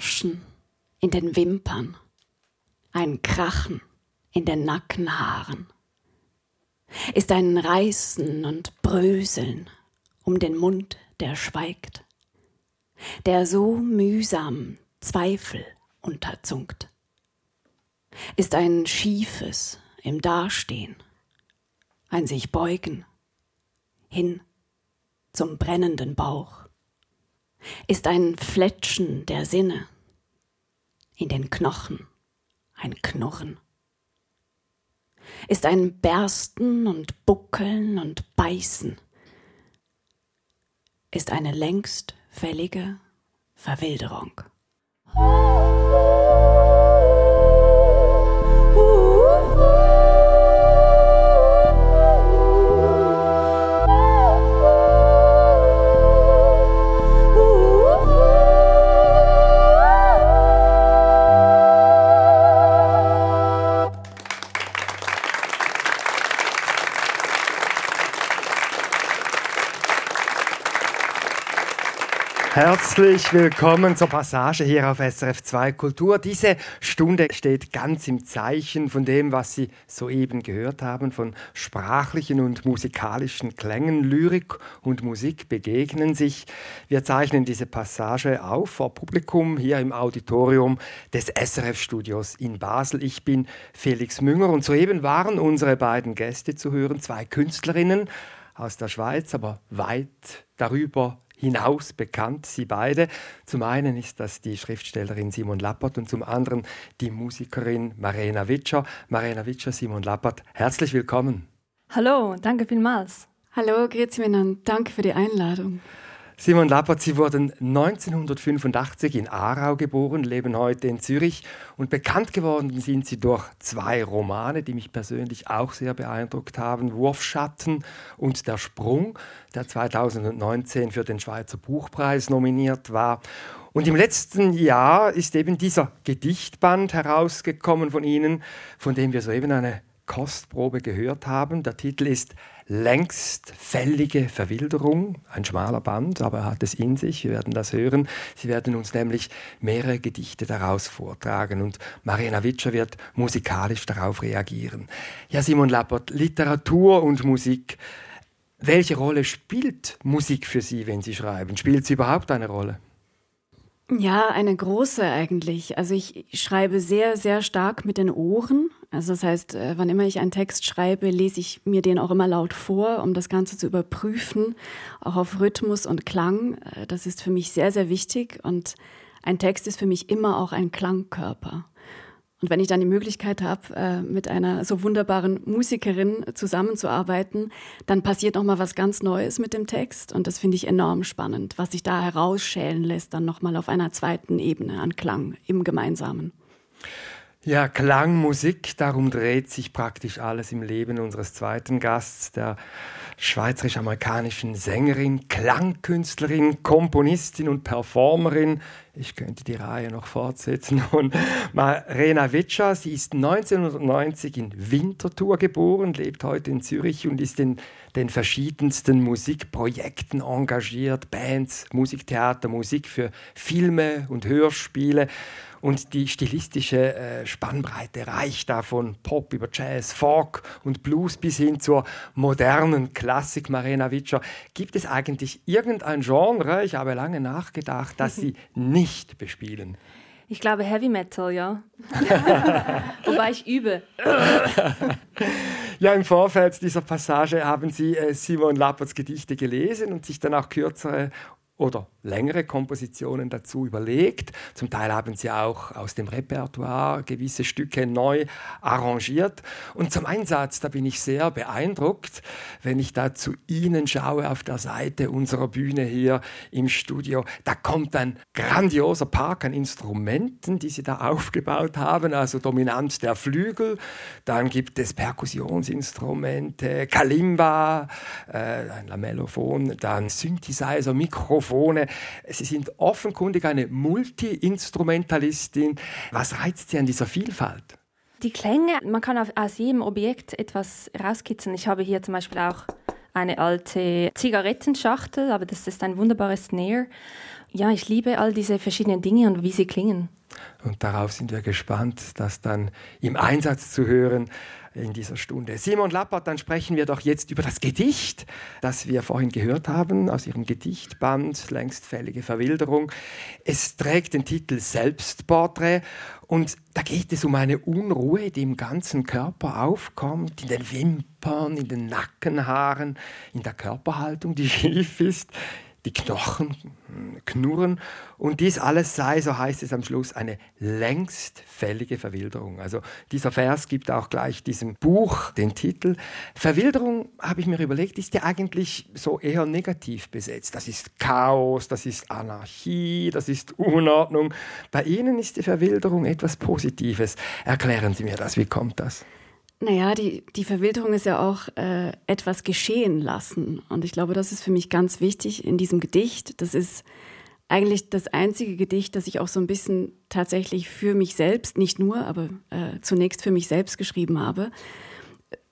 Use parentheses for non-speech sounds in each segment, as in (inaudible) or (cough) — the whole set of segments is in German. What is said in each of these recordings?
Knirschen in den Wimpern, ein Krachen in den Nackenhaaren, ist ein Reißen und Bröseln um den Mund, der schweigt, der so mühsam Zweifel unterzunkt, ist ein schiefes im Dastehen, ein sich beugen hin zum brennenden Bauch, ist ein Fletschen der Sinne, in den Knochen ein Knurren, ist ein Bersten und Buckeln und Beißen, ist eine längst fällige Verwilderung. Herzlich willkommen zur Passage hier auf SRF 2 Kultur. Diese Stunde steht ganz im Zeichen von dem, was Sie soeben gehört haben, von sprachlichen und musikalischen Klängen. Lyrik und Musik begegnen sich. Wir zeichnen diese Passage auf vor Publikum hier im Auditorium des SRF Studios in Basel. Ich bin Felix Münger und soeben waren unsere beiden Gäste zu hören, zwei Künstlerinnen aus der Schweiz, aber weit darüber hinaus bekannt, sie beide. Zum einen ist das die Schriftstellerin Simon Lappert und zum anderen die Musikerin Marena Witscher. Marena Witscher, Simon Lappert, herzlich willkommen. Hallo, danke vielmals. Hallo, grüezi miteinander. Danke für die Einladung. Simon Lappert, Sie wurden 1985 in Aarau geboren, leben heute in Zürich und bekannt geworden sind Sie durch zwei Romane, die mich persönlich auch sehr beeindruckt haben, Wurfschatten und Der Sprung, der 2019 für den Schweizer Buchpreis nominiert war. Und im letzten Jahr ist eben dieser Gedichtband herausgekommen von Ihnen, von dem wir soeben eine Kostprobe gehört haben. Der Titel ist längst fällige Verwilderung, ein schmaler Band, aber er hat es in sich, wir werden das hören. Sie werden uns nämlich mehrere Gedichte daraus vortragen und Marina Witscher wird musikalisch darauf reagieren. Ja, Simon Lappert, Literatur und Musik. Welche Rolle spielt Musik für Sie, wenn Sie schreiben? Spielt sie überhaupt eine Rolle? Ja, eine große eigentlich. Also ich schreibe sehr, sehr stark mit den Ohren. Also das heißt, äh, wann immer ich einen Text schreibe, lese ich mir den auch immer laut vor, um das Ganze zu überprüfen, auch auf Rhythmus und Klang. Äh, das ist für mich sehr, sehr wichtig. Und ein Text ist für mich immer auch ein Klangkörper. Und wenn ich dann die Möglichkeit habe, äh, mit einer so wunderbaren Musikerin zusammenzuarbeiten, dann passiert noch mal was ganz Neues mit dem Text und das finde ich enorm spannend, was sich da herausschälen lässt, dann noch mal auf einer zweiten Ebene an Klang im Gemeinsamen. Ja, Klang, Musik, darum dreht sich praktisch alles im Leben unseres zweiten Gasts, der schweizerisch-amerikanischen Sängerin, Klangkünstlerin, Komponistin und Performerin. Ich könnte die Reihe noch fortsetzen. Und Marena Witscher, sie ist 1990 in Winterthur geboren, lebt heute in Zürich und ist in den verschiedensten Musikprojekten engagiert, Bands, Musiktheater, Musik für Filme und Hörspiele. Und die stilistische äh, Spannbreite reicht da von Pop über Jazz, Folk und Blues bis hin zur modernen Klassik Marina Witscher. Gibt es eigentlich irgendein Genre, ich habe lange nachgedacht, das Sie (laughs) nicht bespielen? Ich glaube Heavy Metal, ja. (laughs) Wobei ich übe. ja, im Vorfeld dieser Passage haben Sie äh, Simon Lapperts Gedichte gelesen und sich dann auch kürzere oder längere Kompositionen dazu überlegt. Zum Teil haben sie auch aus dem Repertoire gewisse Stücke neu arrangiert. Und zum Einsatz, da bin ich sehr beeindruckt, wenn ich da zu Ihnen schaue auf der Seite unserer Bühne hier im Studio. Da kommt ein grandioser Park an Instrumenten, die Sie da aufgebaut haben, also dominant der Flügel. Dann gibt es Perkussionsinstrumente, Kalimba, äh, ein Lamellophon, dann Synthesizer, Mikrofon. Mikrofone. Sie sind offenkundig eine Multi-Instrumentalistin. Was reizt Sie an dieser Vielfalt? Die Klänge, man kann aus jedem Objekt etwas rauskitzeln. Ich habe hier zum Beispiel auch eine alte Zigarettenschachtel, aber das ist ein wunderbares Snare. Ja, ich liebe all diese verschiedenen Dinge und wie sie klingen. Und darauf sind wir gespannt, das dann im Einsatz zu hören in dieser Stunde. Simon Lappert, dann sprechen wir doch jetzt über das Gedicht, das wir vorhin gehört haben, aus Ihrem Gedichtband Längstfällige Verwilderung. Es trägt den Titel Selbstporträt und da geht es um eine Unruhe, die im ganzen Körper aufkommt, in den Wimpern, in den Nackenhaaren, in der Körperhaltung, die (laughs) schief ist, die Knochen knurren und dies alles sei, so heißt es am Schluss, eine längst fällige Verwilderung. Also dieser Vers gibt auch gleich diesem Buch den Titel. Verwilderung, habe ich mir überlegt, ist ja eigentlich so eher negativ besetzt. Das ist Chaos, das ist Anarchie, das ist Unordnung. Bei Ihnen ist die Verwilderung etwas Positives. Erklären Sie mir das, wie kommt das? Naja, die, die Verwilderung ist ja auch äh, etwas geschehen lassen. Und ich glaube, das ist für mich ganz wichtig in diesem Gedicht. Das ist eigentlich das einzige Gedicht, das ich auch so ein bisschen tatsächlich für mich selbst, nicht nur, aber äh, zunächst für mich selbst geschrieben habe.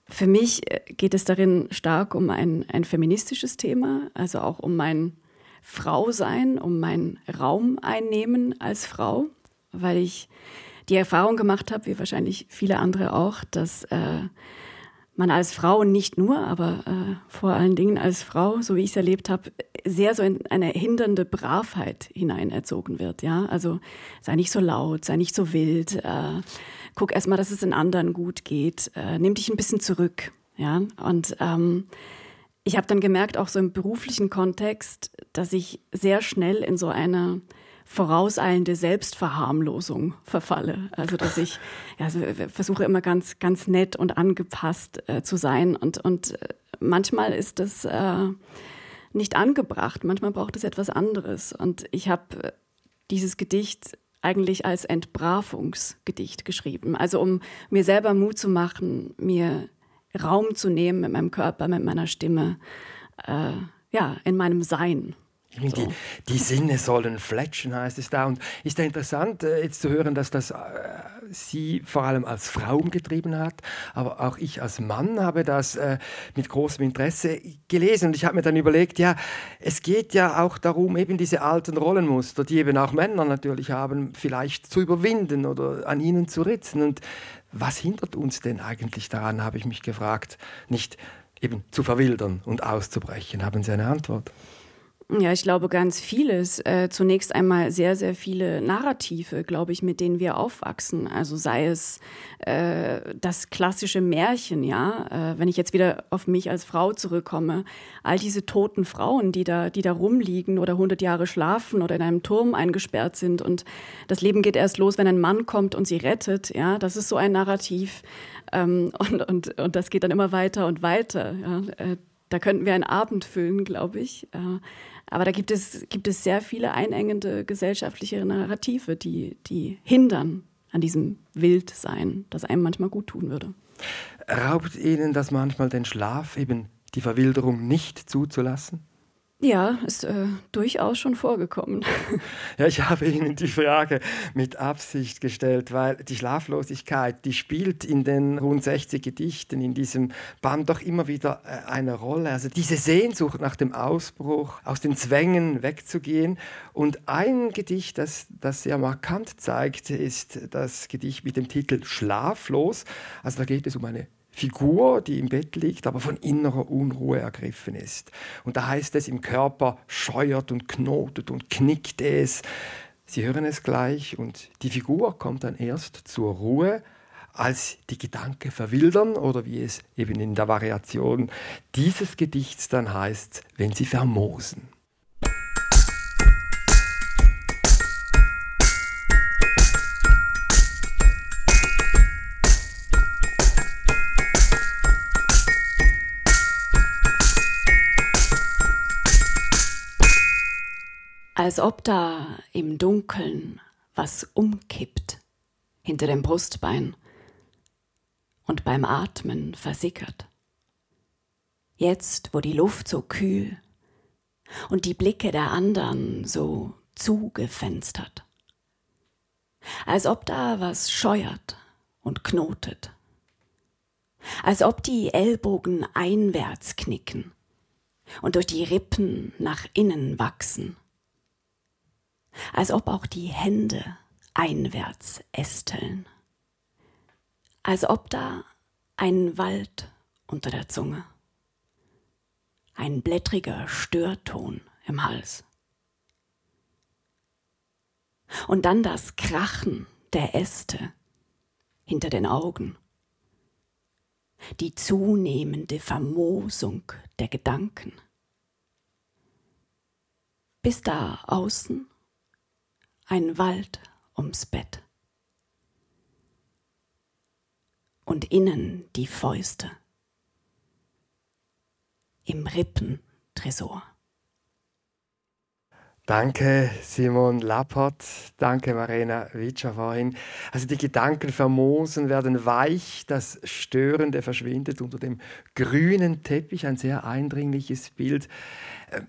Für mich äh, geht es darin stark um ein, ein feministisches Thema, also auch um mein Frausein, um mein Raum einnehmen als Frau, weil ich die Erfahrung gemacht habe, wie wahrscheinlich viele andere auch, dass äh, man als Frau nicht nur, aber äh, vor allen Dingen als Frau, so wie ich es erlebt habe, sehr so in eine hindernde Bravheit hineinerzogen wird. Ja, also sei nicht so laut, sei nicht so wild, äh, guck erstmal, dass es den anderen gut geht, äh, nimm dich ein bisschen zurück. Ja, und ähm, ich habe dann gemerkt, auch so im beruflichen Kontext, dass ich sehr schnell in so eine vorauseilende Selbstverharmlosung verfalle. Also dass ich ja, also versuche immer ganz, ganz nett und angepasst äh, zu sein. Und, und äh, manchmal ist das äh, nicht angebracht, manchmal braucht es etwas anderes. Und ich habe äh, dieses Gedicht eigentlich als Entbravungsgedicht geschrieben. Also um mir selber Mut zu machen, mir Raum zu nehmen mit meinem Körper, mit meiner Stimme, äh, ja, in meinem Sein. So. Die, die, Sinne sollen fletschen, heißt es da. Und ist ja interessant, äh, jetzt zu hören, dass das äh, sie vor allem als Frau umgetrieben hat. Aber auch ich als Mann habe das äh, mit großem Interesse gelesen. Und ich habe mir dann überlegt, ja, es geht ja auch darum, eben diese alten Rollenmuster, die eben auch Männer natürlich haben, vielleicht zu überwinden oder an ihnen zu ritzen. Und was hindert uns denn eigentlich daran, habe ich mich gefragt, nicht eben zu verwildern und auszubrechen? Haben Sie eine Antwort? Ja, ich glaube ganz vieles. Äh, zunächst einmal sehr, sehr viele Narrative, glaube ich, mit denen wir aufwachsen. Also sei es äh, das klassische Märchen, ja. Äh, wenn ich jetzt wieder auf mich als Frau zurückkomme, all diese toten Frauen, die da, die da rumliegen oder 100 Jahre schlafen oder in einem Turm eingesperrt sind und das Leben geht erst los, wenn ein Mann kommt und sie rettet, ja. Das ist so ein Narrativ. Ähm, (laughs) und, und, und das geht dann immer weiter und weiter. Ja. Äh, da könnten wir einen Abend füllen, glaube ich. Aber da gibt es, gibt es sehr viele einengende gesellschaftliche Narrative, die, die hindern an diesem Wildsein, das einem manchmal gut tun würde. Raubt Ihnen das manchmal den Schlaf, eben die Verwilderung nicht zuzulassen? Ja, ist äh, durchaus schon vorgekommen. (laughs) Ja, ich habe Ihnen die Frage mit Absicht gestellt, weil die Schlaflosigkeit, die spielt in den rund 60 Gedichten in diesem Band doch immer wieder äh, eine Rolle. Also diese Sehnsucht nach dem Ausbruch, aus den Zwängen wegzugehen. Und ein Gedicht, das das sehr markant zeigt, ist das Gedicht mit dem Titel Schlaflos. Also da geht es um eine Figur, die im Bett liegt, aber von innerer Unruhe ergriffen ist. Und da heißt es, im Körper scheuert und knotet und knickt es. Sie hören es gleich und die Figur kommt dann erst zur Ruhe, als die Gedanken verwildern oder wie es eben in der Variation dieses Gedichts dann heißt, wenn sie vermosen. Als ob da im Dunkeln was umkippt hinter dem Brustbein und beim Atmen versickert. Jetzt, wo die Luft so kühl und die Blicke der anderen so zugefenstert. Als ob da was scheuert und knotet. Als ob die Ellbogen einwärts knicken und durch die Rippen nach innen wachsen, als ob auch die Hände einwärts ästeln, als ob da ein Wald unter der Zunge, ein blättriger Störton im Hals. Und dann das Krachen der Äste hinter den Augen, die zunehmende Vermosung der Gedanken. Bis da außen ein Wald ums Bett und innen die Fäuste im Rippentresor. Danke, Simon Lappert. Danke, Marina Witscher vorhin. Also die Gedanken vermosen, werden weich, das Störende verschwindet unter dem grünen Teppich. Ein sehr eindringliches Bild. Ähm,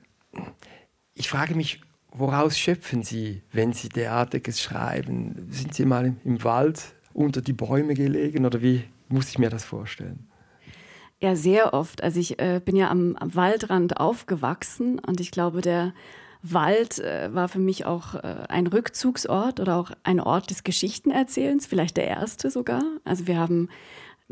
ich frage mich, woraus schöpfen Sie, wenn Sie derartiges schreiben? Sind Sie mal im Wald unter die Bäume gelegen oder wie muss ich mir das vorstellen? Ja, sehr oft. Also ich äh, bin ja am, am Waldrand aufgewachsen und ich glaube, der Wald äh, war für mich auch äh, ein Rückzugsort oder auch ein Ort des Geschichtenerzählens, vielleicht der erste sogar. Also wir haben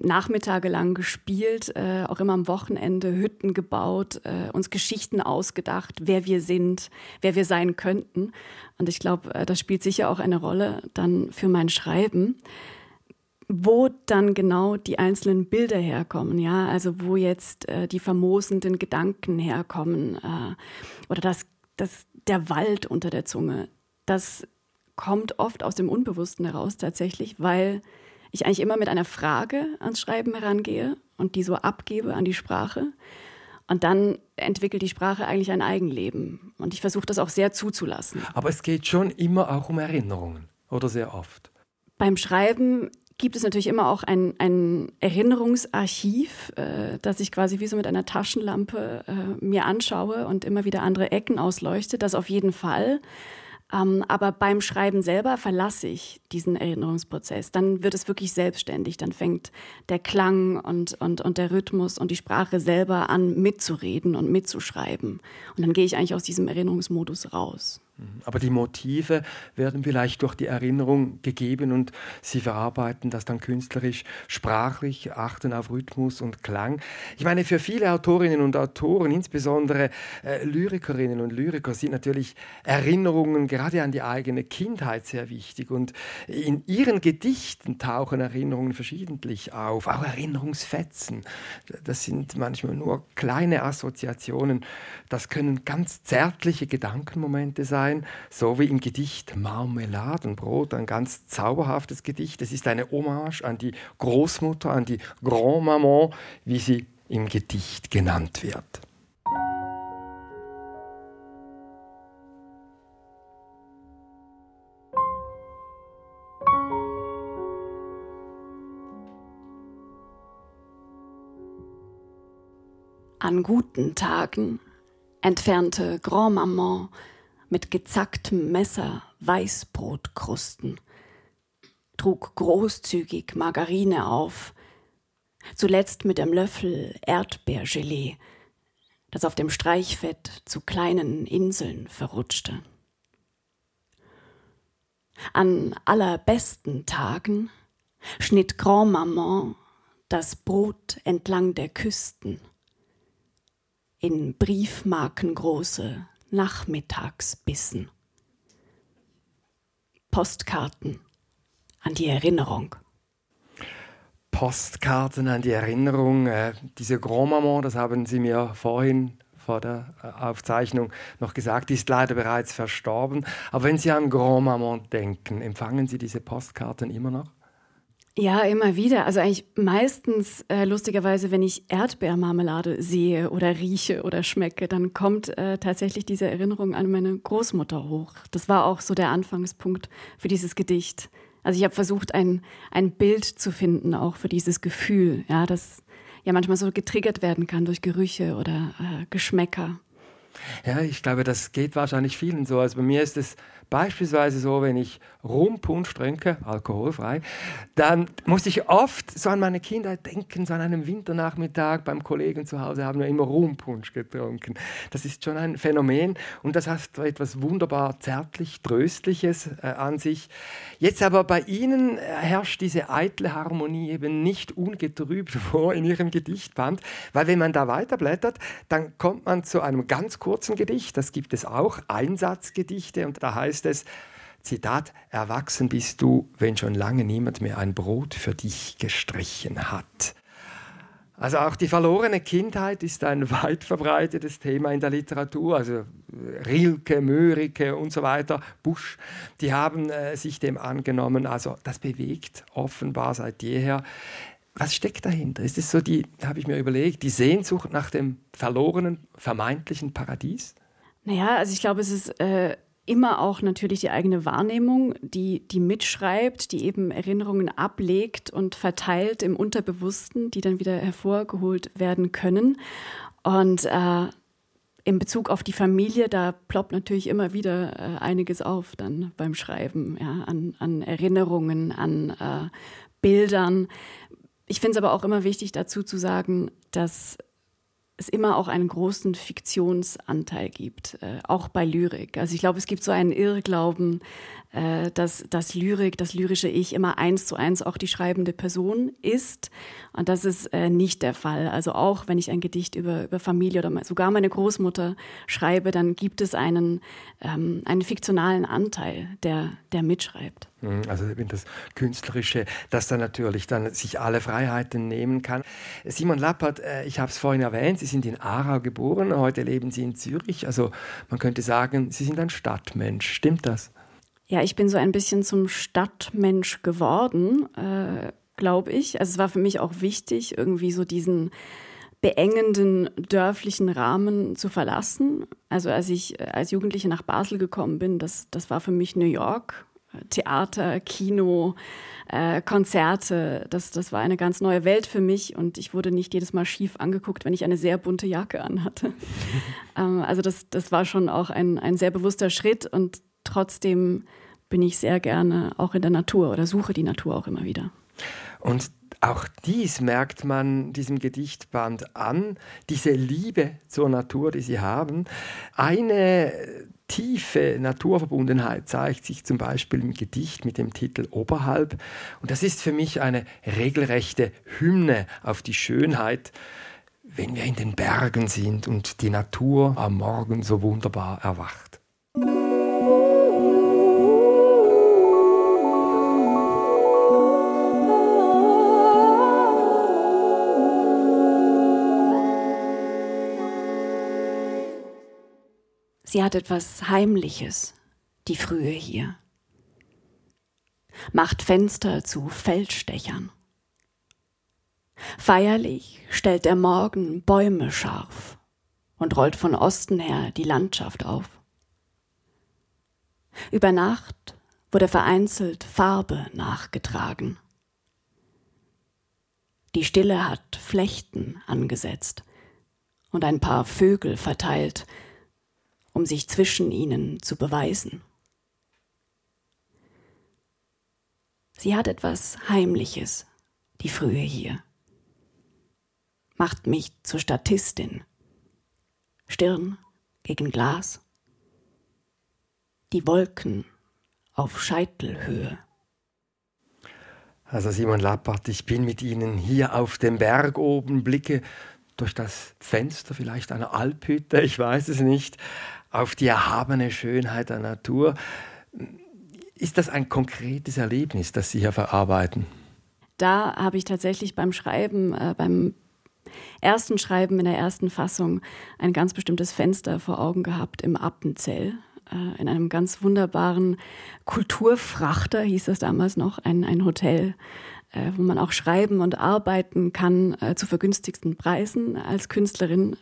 Nachmittage lang gespielt, äh, auch immer am Wochenende Hütten gebaut, äh, uns Geschichten ausgedacht, wer wir sind, wer wir sein könnten. Und ich glaube, äh, das spielt sicher auch eine Rolle dann für mein Schreiben wo dann genau die einzelnen Bilder herkommen, ja, also wo jetzt äh, die vermosenden Gedanken herkommen äh, oder das das, der Wald unter der Zunge, das kommt oft aus dem Unbewussten heraus tatsächlich, weil ich eigentlich immer mit einer Frage ans Schreiben herangehe und die so abgebe an die Sprache. Und dann entwickelt die Sprache eigentlich ein Eigenleben. Und ich versuche das auch sehr zuzulassen. Aber es geht schon immer auch um Erinnerungen, oder sehr oft? Beim Schreiben gibt es natürlich immer auch ein, ein Erinnerungsarchiv, äh, das ich quasi wie so mit einer Taschenlampe äh, mir anschaue und immer wieder andere Ecken ausleuchte. Das auf jeden Fall. Ähm, aber beim Schreiben selber verlasse ich diesen Erinnerungsprozess. Dann wird es wirklich selbstständig. Dann fängt der Klang und, und, und der Rhythmus und die Sprache selber an, mitzureden und mitzuschreiben. Und dann gehe ich eigentlich aus diesem Erinnerungsmodus raus. Mhm. Aber die Motive werden vielleicht durch die Erinnerung gegeben und Sie verarbeiten das dann künstlerisch, sprachlich, achten auf Rhythmus und Klang. Ich meine, für viele Autorinnen und Autoren, insbesondere äh, Lyrikerinnen und Lyriker, sind natürlich Erinnerungen gerade an die eigene Kindheit sehr wichtig. Und in ihren Gedichten tauchen Erinnerungen verschiedentlich auf, auch Erinnerungsfetzen. Das sind manchmal nur kleine Assoziationen. Das können ganz zärtliche Gedankenmomente sein sein, so wie im Gedicht Marmeladenbrot, ein ganz zauberhaftes Gedicht. Es ist eine Hommage an die Großmutter, an die Grand-Maman, wie sie im Gedicht genannt wird. An guten Tagen entfernte Grand-Maman mit gezacktem Messer Weißbrotkrusten, trug großzügig Margarine auf, zuletzt mit dem Löffel Erdbeergelee, das auf dem Streichfett zu kleinen Inseln verrutschte. An allerbesten Tagen schnitt Grand Maman das Brot entlang der Küsten. In briefmarkengroße Nachmittagsbissen. Postkarten an die Erinnerung. Postkarten an die Erinnerung. Äh, diese Grand-Maman, das haben Sie mir vorhin vor der äh, Aufzeichnung noch gesagt, die ist leider bereits verstorben. Aber wenn Sie an Grand-Maman denken, empfangen Sie diese Postkarten immer noch? Ja, immer wieder. Also eigentlich meistens äh, lustigerweise, wenn ich Erdbeermarmelade sehe oder rieche oder schmecke, dann kommt äh, tatsächlich diese Erinnerung an meine Großmutter hoch. Das war auch so der Anfangspunkt für dieses Gedicht. Also ich habe versucht, ein, ein Bild zu finden, auch für dieses Gefühl, ja, das ja manchmal so getriggert werden kann durch Gerüche oder äh, Geschmäcker. Ja, ich glaube, das geht wahrscheinlich vielen so. Also bei mir ist es Beispielsweise so, wenn ich Rumpunsch trinke, alkoholfrei, dann muss ich oft so an meine Kindheit denken, so an einem Winternachmittag beim Kollegen zu Hause haben wir immer Rumpunsch getrunken. Das ist schon ein Phänomen und das hat etwas wunderbar zärtlich, tröstliches äh, an sich. Jetzt aber bei Ihnen herrscht diese eitle Harmonie eben nicht ungetrübt (laughs) vor in Ihrem Gedichtband, weil wenn man da weiterblättert, dann kommt man zu einem ganz kurzen Gedicht, das gibt es auch, Einsatzgedichte und da heißt es, Zitat, erwachsen bist du, wenn schon lange niemand mehr ein Brot für dich gestrichen hat. Also auch die verlorene Kindheit ist ein (laughs) weit verbreitetes Thema in der Literatur. Also Rilke, Mörike und so weiter, Busch, die haben äh, sich dem angenommen. Also das bewegt offenbar seit jeher. Was steckt dahinter? Ist es so die, habe ich mir überlegt, die Sehnsucht nach dem verlorenen, vermeintlichen Paradies? Naja, also ich glaube, es ist äh, immer auch natürlich die eigene Wahrnehmung, die, die mitschreibt, die eben Erinnerungen ablegt und verteilt im Unterbewussten, die dann wieder hervorgeholt werden können. Und äh, in Bezug auf die Familie, da ploppt natürlich immer wieder äh, einiges auf dann beim Schreiben, ja, an, an Erinnerungen, an äh, Bildern. Ich finde es aber auch immer wichtig dazu zu sagen, dass es immer auch einen großen Fiktionsanteil gibt, äh, auch bei Lyrik. Also ich glaube, es gibt so einen Irrglauben, äh, dass das Lyrik, das lyrische Ich immer eins zu eins auch die schreibende Person ist. Und das ist äh, nicht der Fall. Also auch wenn ich ein Gedicht über, über Familie oder sogar meine Großmutter schreibe, dann gibt es einen, ähm, einen fiktionalen Anteil, der, der mitschreibt. Mhm, also eben das Künstlerische, das dann natürlich dann sich alle Freiheiten nehmen kann. Simon Lappert, äh, ich habe es vorhin erwähnt, Sie sind in Aarau geboren, heute leben Sie in Zürich. Also man könnte sagen, Sie sind ein Stadtmensch. Stimmt das? Ja, ich bin so ein bisschen zum Stadtmensch geworden, äh, glaube ich. Also es war für mich auch wichtig, irgendwie so diesen beengenden dörflichen Rahmen zu verlassen. Also als ich äh, als Jugendliche nach Basel gekommen bin, das, das war für mich New York. Theater, Kino, äh, Konzerte, das, das war eine ganz neue Welt für mich und ich wurde nicht jedes Mal schief angeguckt, wenn ich eine sehr bunte Jacke anhatte. (laughs) ähm, also das, das war schon auch ein, ein sehr bewusster Schritt und trotzdem bin ich sehr gerne auch in der Natur oder suche die Natur auch immer wieder. Und auch dies merkt man diesem Gedichtband an, diese Liebe zur Natur, die sie haben. Eine tiefe Naturverbundenheit zeigt sich zum Beispiel im Gedicht mit dem Titel Oberhalb. Und das ist für mich eine regelrechte Hymne auf die Schönheit, wenn wir in den Bergen sind und die Natur am Morgen so wunderbar erwacht. Sie hat etwas Heimliches, die Frühe hier. Macht Fenster zu Feldstechern. Feierlich stellt der Morgen Bäume scharf und rollt von Osten her die Landschaft auf. Über Nacht wurde vereinzelt Farbe nachgetragen. Die Stille hat Flechten angesetzt und ein paar Vögel verteilt, um sich zwischen ihnen zu beweisen. Sie hat etwas Heimliches, die Frühe hier. Macht mich zur Statistin. Stirn gegen Glas. Die Wolken auf Scheitelhöhe. Also Simon Lappert, ich bin mit Ihnen hier auf dem Berg oben, blicke durch das Fenster vielleicht einer Alphütte, ich weiß es nicht, auf die erhabene Schönheit der Natur. Ist das ein konkretes Erlebnis, das Sie hier verarbeiten? Da habe ich tatsächlich beim Schreiben, äh, beim ersten Schreiben in der ersten Fassung ein ganz bestimmtes Fenster vor Augen gehabt im Appenzell. Äh, in einem ganz wunderbaren Kulturfrachter hieß das damals noch, ein, ein Hotel, äh, wo man auch schreiben und arbeiten kann äh, zu vergünstigsten Preisen als Künstlerin.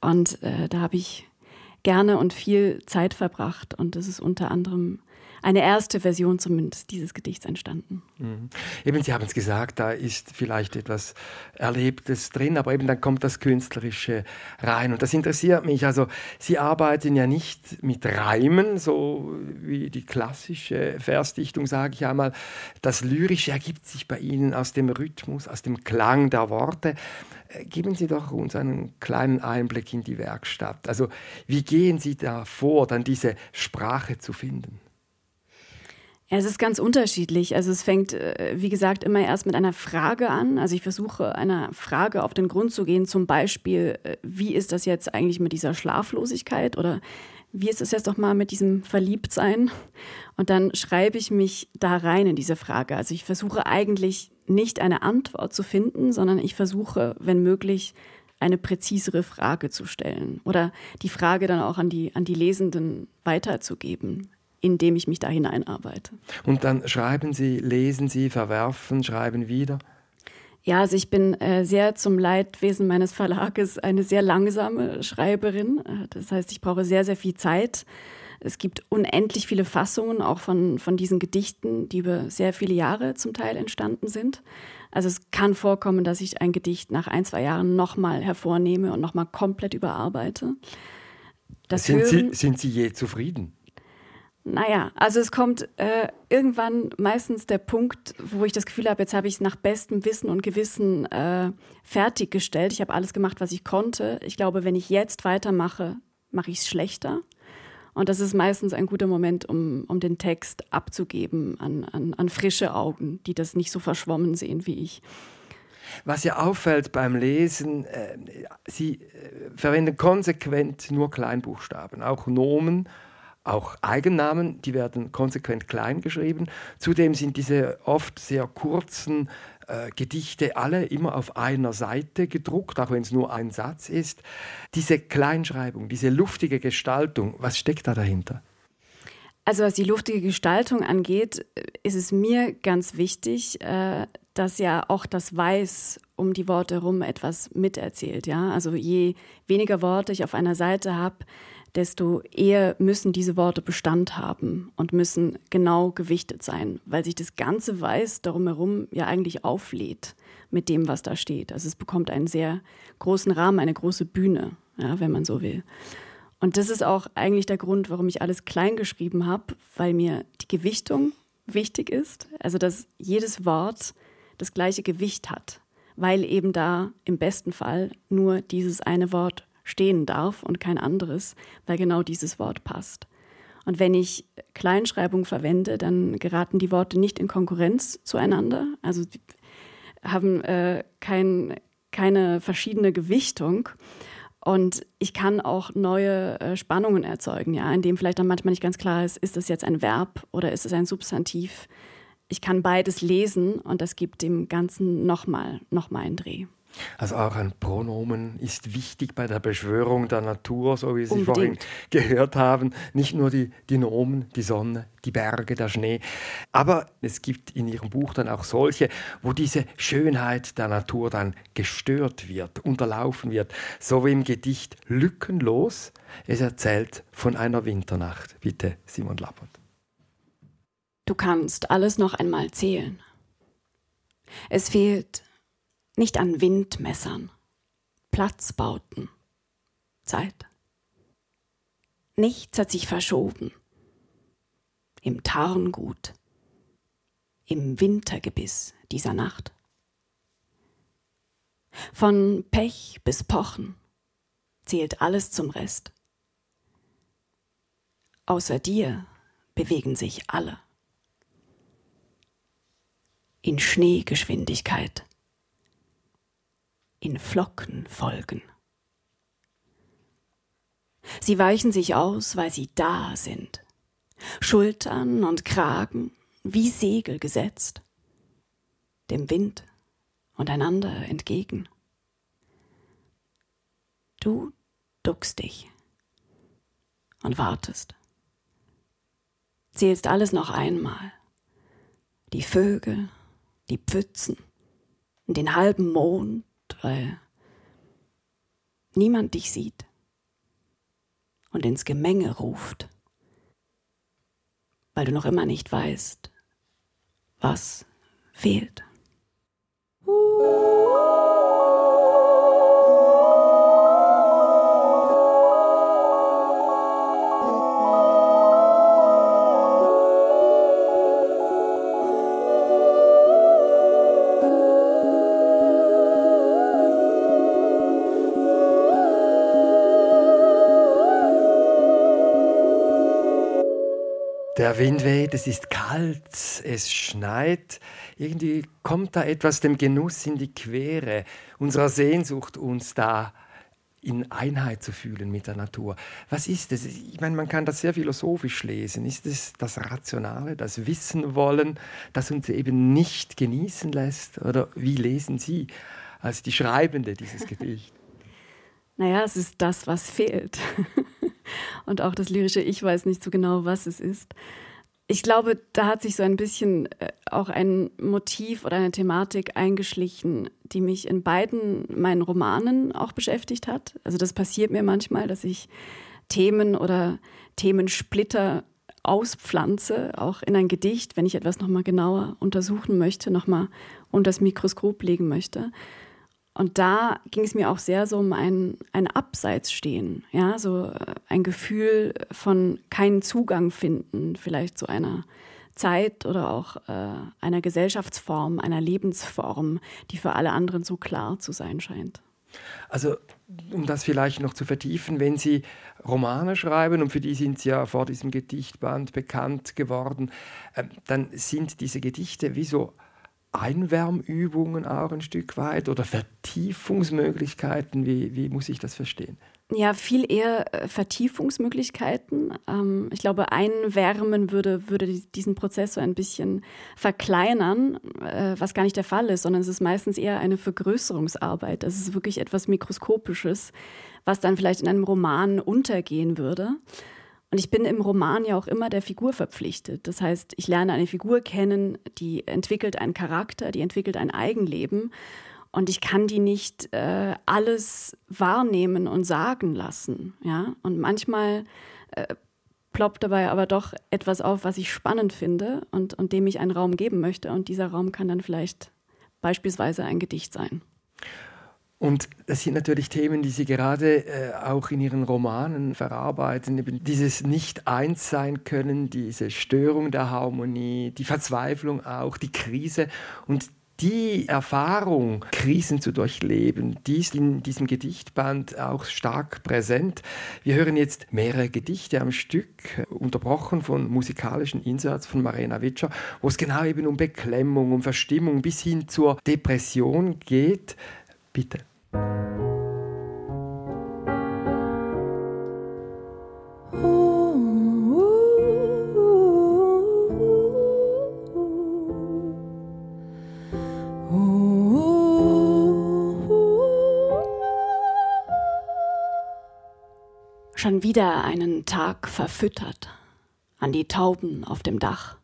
Und äh, da habe ich gerne und viel Zeit verbracht. Und das ist unter anderem eine erste Version zumindest dieses Gedichts entstanden. Mhm. Eben, Sie haben es gesagt, da ist vielleicht etwas Erlebtes drin, aber eben dann kommt das Künstlerische rein. Und das interessiert mich. Also, Sie arbeiten ja nicht mit Reimen, so wie die klassische Versdichtung, sage ich einmal. Das Lyrische ergibt sich bei Ihnen aus dem Rhythmus, aus dem Klang der Worte. Äh, geben Sie doch uns einen kleinen Einblick in die Werkstatt. Also wie gehen Sie da vor, dann diese Sprache zu finden? Ja, es ist ganz unterschiedlich. Also es fängt, äh, wie gesagt, immer erst mit einer Frage an. Also ich versuche einer Frage auf den Grund zu gehen. Zum Beispiel, äh, wie ist das jetzt eigentlich mit dieser Schlaflosigkeit oder wie ist es jetzt doch mal mit diesem Verliebtsein? Und dann schreibe ich mich da rein in diese Frage. Also ich versuche eigentlich nicht eine Antwort zu finden, sondern ich versuche, wenn möglich, eine präzisere Frage zu stellen oder die Frage dann auch an die, an die Lesenden weiterzugeben, indem ich mich da hineinarbeite. Und dann schreiben Sie, lesen Sie, verwerfen, schreiben wieder? Ja, also ich bin äh, sehr zum Leidwesen meines Verlages eine sehr langsame Schreiberin. Äh, das heißt, ich brauche sehr, sehr viel Zeit. Es gibt unendlich viele Fassungen auch von, von diesen Gedichten, die über sehr viele Jahre zum Teil entstanden sind. Also es kann vorkommen, dass ich ein Gedicht nach ein, zwei Jahren nochmal hervornehme und nochmal komplett überarbeite. Das sind, Hören, Sie, sind Sie je zufrieden? Naja, also es kommt äh, irgendwann meistens der Punkt, wo ich das Gefühl habe, jetzt habe ich es nach bestem Wissen und Gewissen äh, fertiggestellt. Ich habe alles gemacht, was ich konnte. Ich glaube, wenn ich jetzt weitermache, mache ich es schlechter. Und das ist meistens ein guter Moment, um, um den Text abzugeben an, an, an frische Augen, die das nicht so verschwommen sehen wie ich. Was ja auffällt beim Lesen, äh, Sie äh, verwenden konsequent nur Kleinbuchstaben, auch Nomen auch Eigennamen, die werden konsequent klein geschrieben. Zudem sind diese oft sehr kurzen äh, Gedichte alle immer auf einer Seite gedruckt, auch wenn es nur ein Satz ist. Diese Kleinschreibung, diese luftige Gestaltung, was steckt da dahinter? Also was die luftige Gestaltung angeht, ist es mir ganz wichtig, äh, dass ja auch das Weiß um die Worte herum etwas miterzählt. Ja? Also je weniger Worte ich auf einer Seite habe, desto eher müssen diese Worte Bestand haben und müssen genau gewichtet sein, weil sich das ganze Weiß darum herum ja eigentlich auflädt mit dem, was da steht. Also es bekommt einen sehr großen Rahmen, eine große Bühne, ja, wenn man so will. Und das ist auch eigentlich der Grund, warum ich alles klein geschrieben habe, weil mir die Gewichtung wichtig ist. Also dass jedes Wort das gleiche Gewicht hat, weil eben da im besten Fall nur dieses eine Wort stehen darf und kein anderes, weil genau dieses Wort passt. Und wenn ich Kleinschreibung verwende, dann geraten die Worte nicht in Konkurrenz zueinander, also haben äh, kein, keine verschiedene Gewichtung. Und ich kann auch neue äh, Spannungen erzeugen, ja, in dem vielleicht dann manchmal nicht ganz klar ist, ist es jetzt ein Verb oder ist es ein Substantiv. Ich kann beides lesen und das gibt dem Ganzen nochmal noch mal einen Dreh. Also auch ein Pronomen ist wichtig bei der Beschwörung der Natur, so wie Sie Unbedingt. vorhin gehört haben. Nicht nur die, die Nomen, die Sonne, die Berge, der Schnee. Aber es gibt in Ihrem Buch dann auch solche, wo diese Schönheit der Natur dann gestört wird, unterlaufen wird. So wie im Gedicht Lückenlos. Es erzählt von einer Winternacht. Bitte, Simon Lappert. Du kannst alles noch einmal zählen. Es fehlt nicht an Windmessern, Platzbauten, Zeit. Nichts hat sich verschoben. Im Tarngut, im Wintergebiss dieser Nacht. Von Pech bis Pochen zählt alles zum Rest. Außer dir bewegen sich alle. In Schneegeschwindigkeit in Flocken folgen. Sie weichen sich aus, weil sie da sind. Schultern und Kragen wie Segel gesetzt. Dem Wind und einander entgegen. Du duckst dich und wartest. Zählst alles noch einmal. Die Vögel, die Pfützen, den halben Mond weil niemand dich sieht und ins Gemenge ruft, weil du noch immer nicht weißt, was fehlt. Der Wind weht, es ist kalt, es schneit. Irgendwie kommt da etwas dem Genuss in die Quere, unserer Sehnsucht, uns da in Einheit zu fühlen mit der Natur. Was ist es? Ich meine, man kann das sehr philosophisch lesen. Ist es das Rationale, das Wissen wollen, das uns eben nicht genießen lässt? Oder wie lesen Sie als die Schreibende dieses Gedicht? (laughs) Naja, es ist das, was fehlt. (laughs) Und auch das lyrische Ich weiß nicht so genau, was es ist. Ich glaube, da hat sich so ein bisschen äh, auch ein Motiv oder eine Thematik eingeschlichen, die mich in beiden meinen Romanen auch beschäftigt hat. Also das passiert mir manchmal, dass ich Themen oder Themensplitter auspflanze, auch in ein Gedicht, wenn ich etwas nochmal genauer untersuchen möchte, nochmal unter das Mikroskop legen möchte. Und da ging es mir auch sehr so um ein, ein Abseitsstehen, ja, so äh, ein Gefühl von keinen Zugang finden, vielleicht zu einer Zeit oder auch äh, einer Gesellschaftsform, einer Lebensform, die für alle anderen so klar zu sein scheint. Also, um das vielleicht noch zu vertiefen, wenn Sie Romane schreiben, und für die sind Sie ja vor diesem Gedichtband bekannt geworden, äh, dann sind diese Gedichte wie so Einwärmübungen auch ein Stück weit oder Vertiefungsmöglichkeiten? Wie, wie muss ich das verstehen? Ja, viel eher äh, Vertiefungsmöglichkeiten. Ähm, ich glaube, Einwärmen würde, würde diesen Prozess so ein bisschen verkleinern, äh, was gar nicht der Fall ist, sondern es ist meistens eher eine Vergrößerungsarbeit. Das ist wirklich etwas Mikroskopisches, was dann vielleicht in einem Roman untergehen würde. Und ich bin im Roman ja auch immer der Figur verpflichtet. Das heißt, ich lerne eine Figur kennen, die entwickelt einen Charakter, die entwickelt ein Eigenleben. Und ich kann die nicht äh, alles wahrnehmen und sagen lassen. Ja? Und manchmal äh, ploppt dabei aber doch etwas auf, was ich spannend finde und, und dem ich einen Raum geben möchte. Und dieser Raum kann dann vielleicht beispielsweise ein Gedicht sein. Und das sind natürlich Themen, die Sie gerade äh, auch in Ihren Romanen verarbeiten. Eben dieses Nicht-Eins sein können, diese Störung der Harmonie, die Verzweiflung auch, die Krise. Und die Erfahrung, Krisen zu durchleben, die ist in diesem Gedichtband auch stark präsent. Wir hören jetzt mehrere Gedichte am Stück, unterbrochen von musikalischen Inserts von Marina Witscher, wo es genau eben um Beklemmung, um Verstimmung bis hin zur Depression geht. Bitte. Schon wieder einen Tag verfüttert an die Tauben auf dem Dach.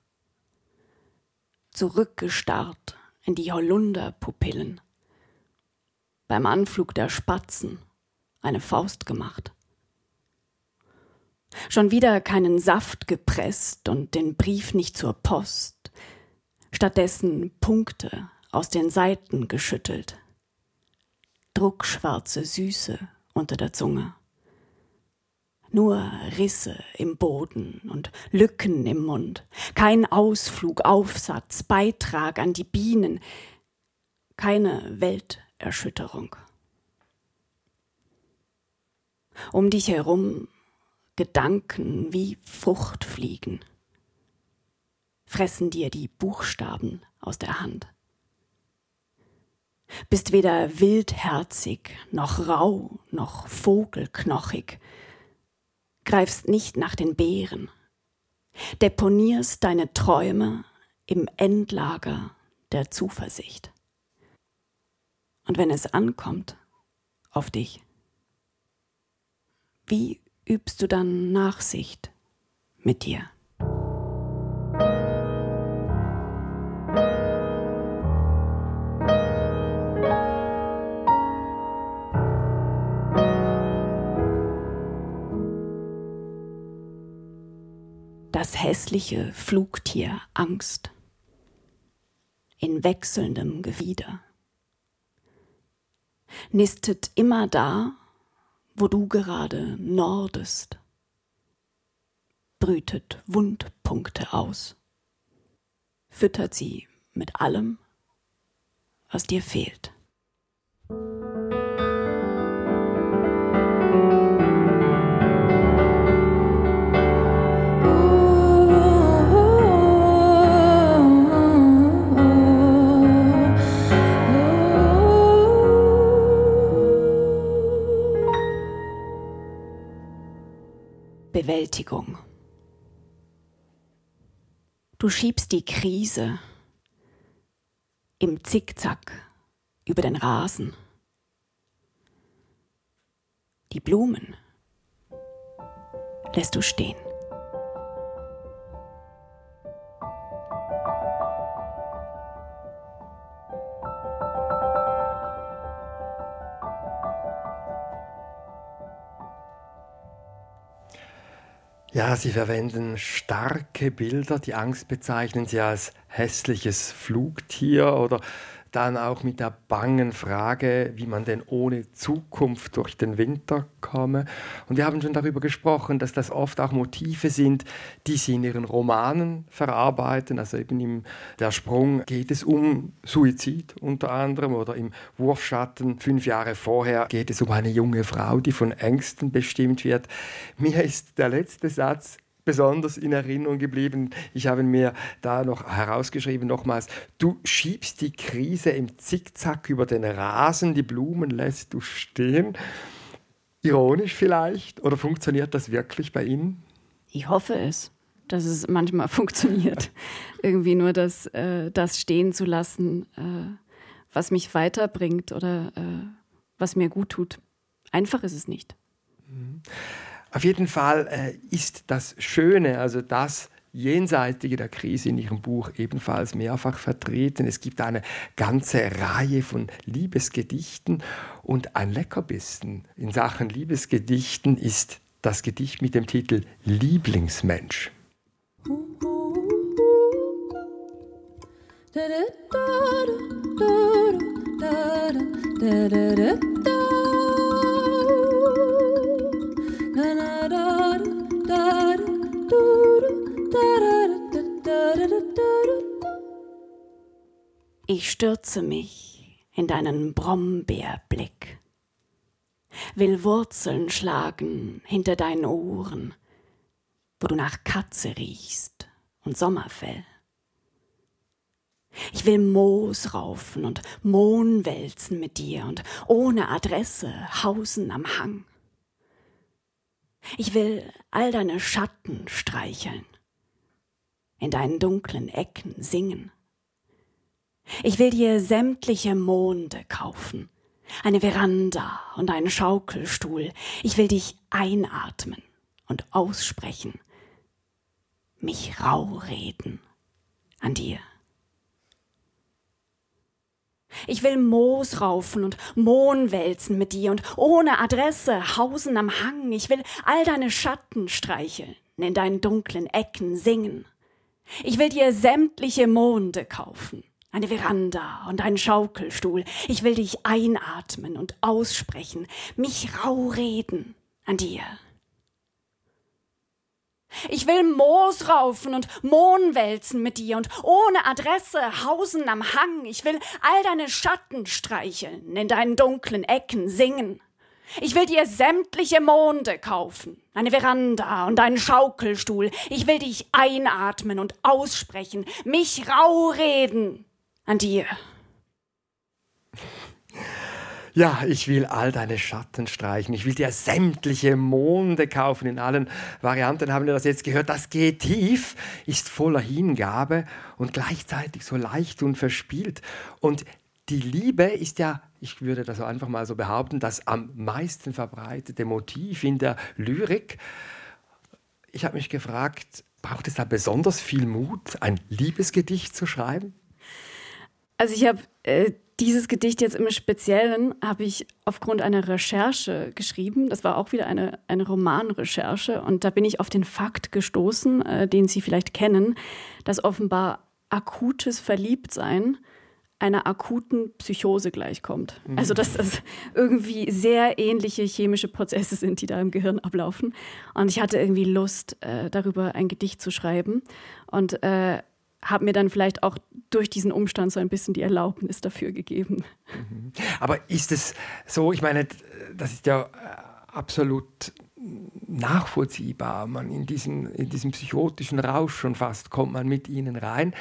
Zurückgestarrt in die Holunderpupillen beim Anflug der Spatzen eine Faust gemacht. Schon wieder keinen Saft gepresst und den Brief nicht zur Post, stattdessen Punkte aus den Seiten geschüttelt, druckschwarze Süße unter der Zunge. Nur Risse im Boden und Lücken im Mund, kein Ausflug, Aufsatz, Beitrag an die Bienen, keine Welt Erschütterung. Um dich herum Gedanken wie Fruchtfliegen fressen dir die Buchstaben aus der Hand. Bist weder wildherzig, noch rau, noch vogelknochig, greifst nicht nach den Beeren, deponierst deine Träume im Endlager der Zuversicht. Und wenn es ankommt auf dich, wie übst du dann Nachsicht mit dir? das hässliche Flugtier Angst in wechselndem Gefieder. Nistet immer da, wo du gerade nordest, brütet Wundpunkte aus, füttert sie mit allem, was dir fehlt. Bewältigung. Du schiebst die Krise im Zickzack über den Rasen. Die Blumen lässt du stehen. Ja, Sie verwenden starke Bilder. Die Angst bezeichnen Sie als hässliches Flugtier oder dann auch mit der bangen Frage, wie man denn ohne Zukunft durch den Winter komme. Und wir haben schon darüber gesprochen, dass das oft auch Motive sind, die sie in ihren Romanen verarbeiten. Also eben im Der Sprung geht es um Suizid unter anderem oder im Wurfschatten fünf Jahre vorher geht es um eine junge Frau, die von Ängsten bestimmt wird. Mir ist der letzte Satz besonders in Erinnerung geblieben. Ich habe mir da noch herausgeschrieben, nochmals, du schiebst die Krise im Zickzack über den Rasen, die Blumen lässt du stehen. Ironisch vielleicht? Oder funktioniert das wirklich bei Ihnen? Ich hoffe es, dass es manchmal (laughs) funktioniert. Irgendwie nur das, äh, das stehen zu lassen, äh, was mich weiterbringt oder äh, was mir gut tut. Einfach ist es nicht. Mhm. Auf jeden Fall äh, ist das Schöne, also das Jenseitige der Krise in Ihrem Buch ebenfalls mehrfach vertreten. Es gibt eine ganze Reihe von Liebesgedichten und ein Leckerbissen in Sachen Liebesgedichten ist das Gedicht mit dem Titel Lieblingsmensch. Da, da, da, Ich stürze mich in deinen Brombeerblick, will Wurzeln schlagen hinter deinen Ohren, wo du nach Katze riechst und Sommerfell. Ich will Moos raufen und Mohn wälzen mit dir und ohne Adresse hausen am Hang. Ich will all deine Schatten streicheln, in deinen dunklen Ecken singen. Ich will dir sämtliche Monde kaufen, eine Veranda und einen Schaukelstuhl. Ich will dich einatmen und aussprechen, mich rau reden an dir. Ich will Moos raufen und Mohn wälzen mit dir und ohne Adresse hausen am Hang. Ich will all deine Schatten streicheln, in deinen dunklen Ecken singen. Ich will dir sämtliche Monde kaufen, eine Veranda und einen Schaukelstuhl. Ich will dich einatmen und aussprechen, mich rau reden an dir. Ich will Moos raufen und Mohn wälzen mit dir und ohne Adresse hausen am Hang. Ich will all deine Schatten streicheln, in deinen dunklen Ecken singen. Ich will dir sämtliche Monde kaufen, eine Veranda und einen Schaukelstuhl. Ich will dich einatmen und aussprechen, mich rau reden an dir. Ja, ich will all deine Schatten streichen. Ich will dir sämtliche Monde kaufen. In allen Varianten haben wir das jetzt gehört. Das geht tief, ist voller Hingabe und gleichzeitig so leicht und verspielt. Und die Liebe ist ja, ich würde das einfach mal so behaupten, das am meisten verbreitete Motiv in der Lyrik. Ich habe mich gefragt, braucht es da besonders viel Mut, ein Liebesgedicht zu schreiben? Also ich habe Äh, dieses Gedicht jetzt im Speziellen habe ich aufgrund einer Recherche geschrieben. Das war auch wieder eine, eine Romanrecherche. Und da bin ich auf den Fakt gestoßen, äh, den Sie vielleicht kennen, dass offenbar akutes Verliebtsein einer akuten Psychose gleichkommt. Mhm. Also dass das irgendwie sehr ähnliche chemische Prozesse sind, die da im Gehirn ablaufen. Und ich hatte irgendwie Lust, äh, darüber ein Gedicht zu schreiben. Und äh, habe mir dann vielleicht auch durch diesen Umstand so ein bisschen die Erlaubnis dafür gegeben. Mhm. Aber ist es so, ich meine, das ist ja äh, absolut nachvollziehbar. Man in diesen, in diesem psychotischen Rausch schon fast kommt man mit ihnen rein.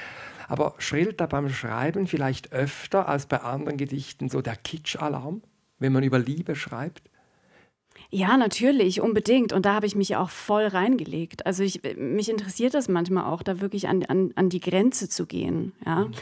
Aber schrillt da beim Schreiben vielleicht öfter als bei anderen Gedichten so der Kitsch-Alarm, wenn man über Liebe schreibt? Ja, natürlich, unbedingt. Und da habe ich mich auch voll reingelegt. Also ich, mich interessiert das manchmal auch, da wirklich an, an, an die Grenze zu gehen. Ja? Mhm.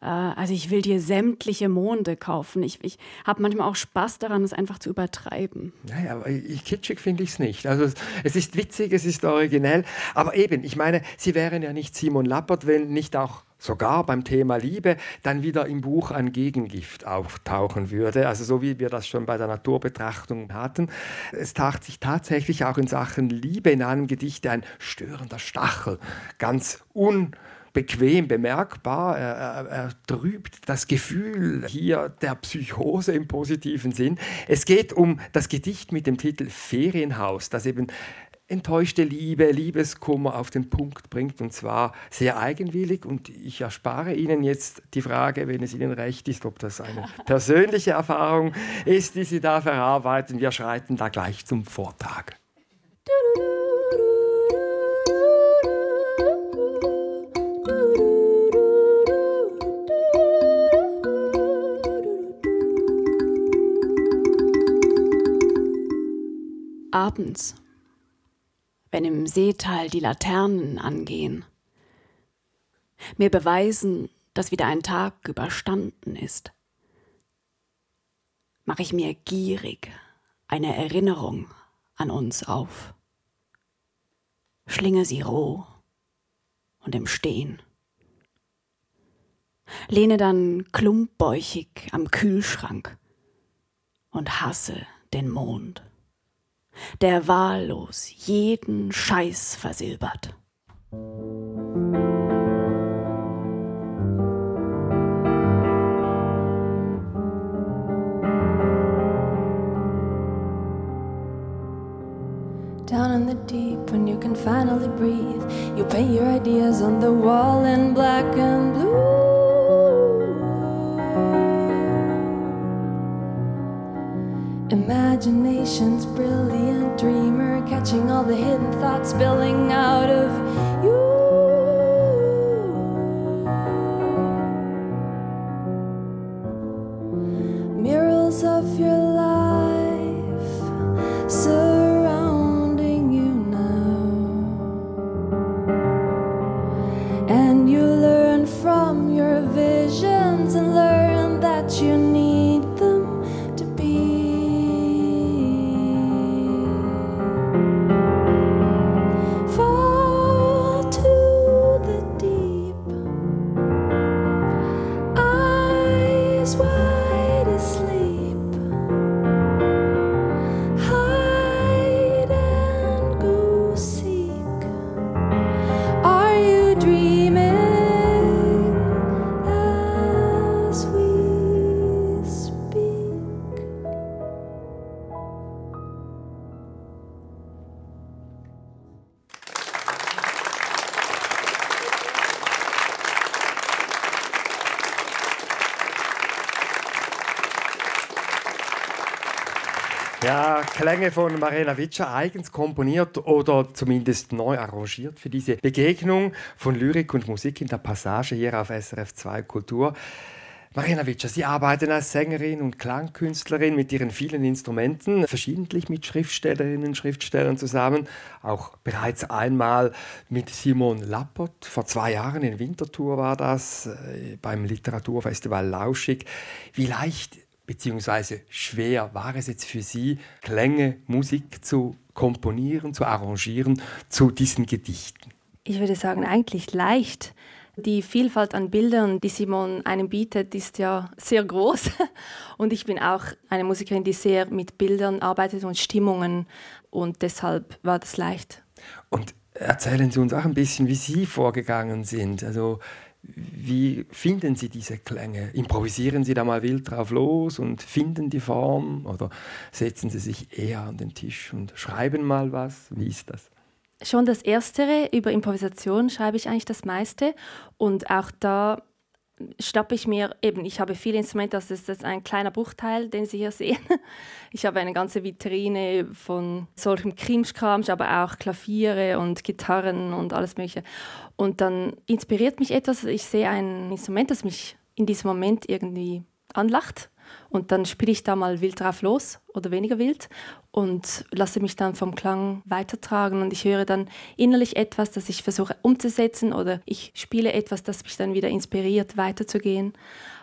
Äh, also ich will dir sämtliche Monde kaufen. Ich, ich habe manchmal auch Spaß daran, es einfach zu übertreiben. Naja, aber kitschig finde ich es nicht. Also es ist witzig, es ist originell. Aber eben, ich meine, Sie wären ja nicht Simon Lappert, wenn nicht auch sogar beim Thema Liebe dann wieder im Buch ein Gegengift auftauchen würde. Also so wie wir das schon bei der Naturbetrachtung hatten. Es taucht sich tatsächlich auch in Sachen Liebe in einem Gedicht ein störender Stachel, ganz unbequem bemerkbar. Er, er, er, trübt das Gefühl hier der Psychose im positiven Sinn. Es geht um das Gedicht mit dem Titel Ferienhaus, das eben enttäuschte Liebe, Liebeskummer auf den Punkt bringt und zwar sehr eigenwillig. Und ich erspare Ihnen jetzt die Frage, wenn es Ihnen recht ist, ob das eine (laughs) persönliche Erfahrung ist, die Sie da verarbeiten. Wir schreiten da gleich zum Vortrag. Abends wenn im Seetal die Laternen angehen, mir beweisen, dass wieder ein Tag überstanden ist, mache ich mir gierig eine Erinnerung an uns auf, schlinge sie roh und im Stehen, lehne dann klumpbäuchig am Kühlschrank und hasse den Mond der wahllos jeden Scheiß versilbert. Down in the deep, when you can finally breathe, you paint your ideas on the wall in black and blue. Imagination's brilliant dreamer, catching all the hidden thoughts spilling out of Klänge von Marina Witscher eigens komponiert oder zumindest neu arrangiert für diese Begegnung von Lyrik und Musik in der Passage hier auf SRF 2 Kultur. Marina Witscher, Sie arbeiten als Sängerin und Klangkünstlerin mit Ihren vielen Instrumenten, verschiedentlich mit Schriftstellerinnen und Schriftstellern zusammen, auch bereits einmal mit Simon Lappert. Vor zwei Jahren in Winterthur war das, äh, beim Literaturfestival Lauschig. Wie leicht beziehungsweise schwer war es jetzt für Sie, Klänge, Musik zu komponieren, zu arrangieren zu diesen Gedichten? Ich würde sagen, eigentlich leicht. Die Vielfalt an Bildern, die Simon einem bietet, ist ja sehr groß. (laughs) Und ich bin auch eine Musikerin, die sehr mit Bildern arbeitet und Stimmungen. Und deshalb war das leicht. Und erzählen Sie uns auch ein bisschen, wie Sie vorgegangen sind. Also wie finden Sie diese Klänge? Improvisieren Sie da mal wild drauf los und finden die Form? Oder setzen Sie sich eher an den Tisch und schreiben mal was? Wie ist das? Schon das Erstere, über Improvisation schreibe ich eigentlich das meiste. Und auch da schnappe ich mir eben, ich habe viele Instrumente, das ist das ein kleiner Bruchteil, den Sie hier sehen. (laughs) Ich habe eine ganze Vitrine von solchem Krimskrams, aber auch Klaviere und Gitarren und alles Mögliche. Und dann inspiriert mich etwas, ich sehe ein Instrument, das mich in diesem Moment irgendwie anlacht und dann spiele ich da mal wild drauf los oder weniger wild und lasse mich dann vom Klang weitertragen und ich höre dann innerlich etwas, das ich versuche umzusetzen oder ich spiele etwas, das mich dann wieder inspiriert, weiterzugehen.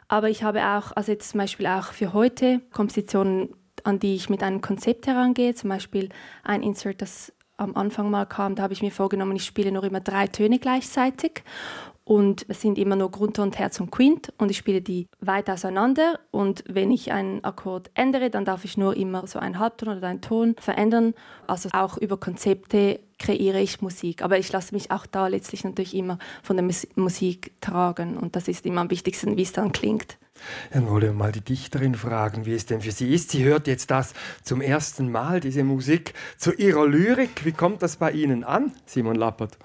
Aber ich habe auch, also jetzt zum Beispiel auch für heute Kompositionen, an die ich mit einem Konzept herangehe, zum Beispiel ein Insert, das am Anfang mal kam, da habe ich mir vorgenommen, ich spiele nur immer drei Töne gleichzeitig. Und es sind immer nur Grundton, Terz und Quint. Und ich spiele die weit auseinander. Und wenn ich einen Akkord ändere, dann darf ich nur immer so einen Halbton oder einen Ton verändern. Also auch über Konzepte kreiere ich Musik, aber ich lasse mich auch da letztlich natürlich immer von der Musik tragen. Und das ist immer am wichtigsten, wie es dann klingt. Dann wollen wir mal die Dichterin fragen, wie es denn für sie ist. Sie hört jetzt das zum ersten Mal, diese Musik, zu ihrer Lyrik. Wie kommt das bei Ihnen an, Simon Lappert?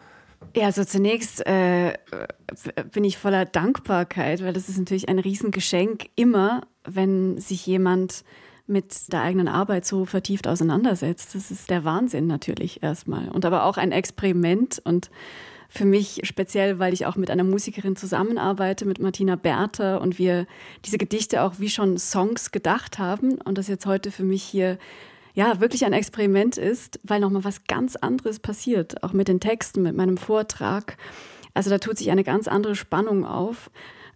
Ja, also zunächst äh, bin ich voller Dankbarkeit, weil das ist natürlich ein Riesengeschenk, immer wenn sich jemand mit der eigenen Arbeit so vertieft auseinandersetzt. Das ist der Wahnsinn natürlich erstmal. Und aber auch ein Experiment und für mich speziell, weil ich auch mit einer Musikerin zusammenarbeite, mit Martina Berther und wir diese Gedichte auch wie schon Songs gedacht haben und das jetzt heute für mich hier ja wirklich ein Experiment ist, weil nochmal was ganz anderes passiert, auch mit den Texten, mit meinem Vortrag. Also da tut sich eine ganz andere Spannung auf.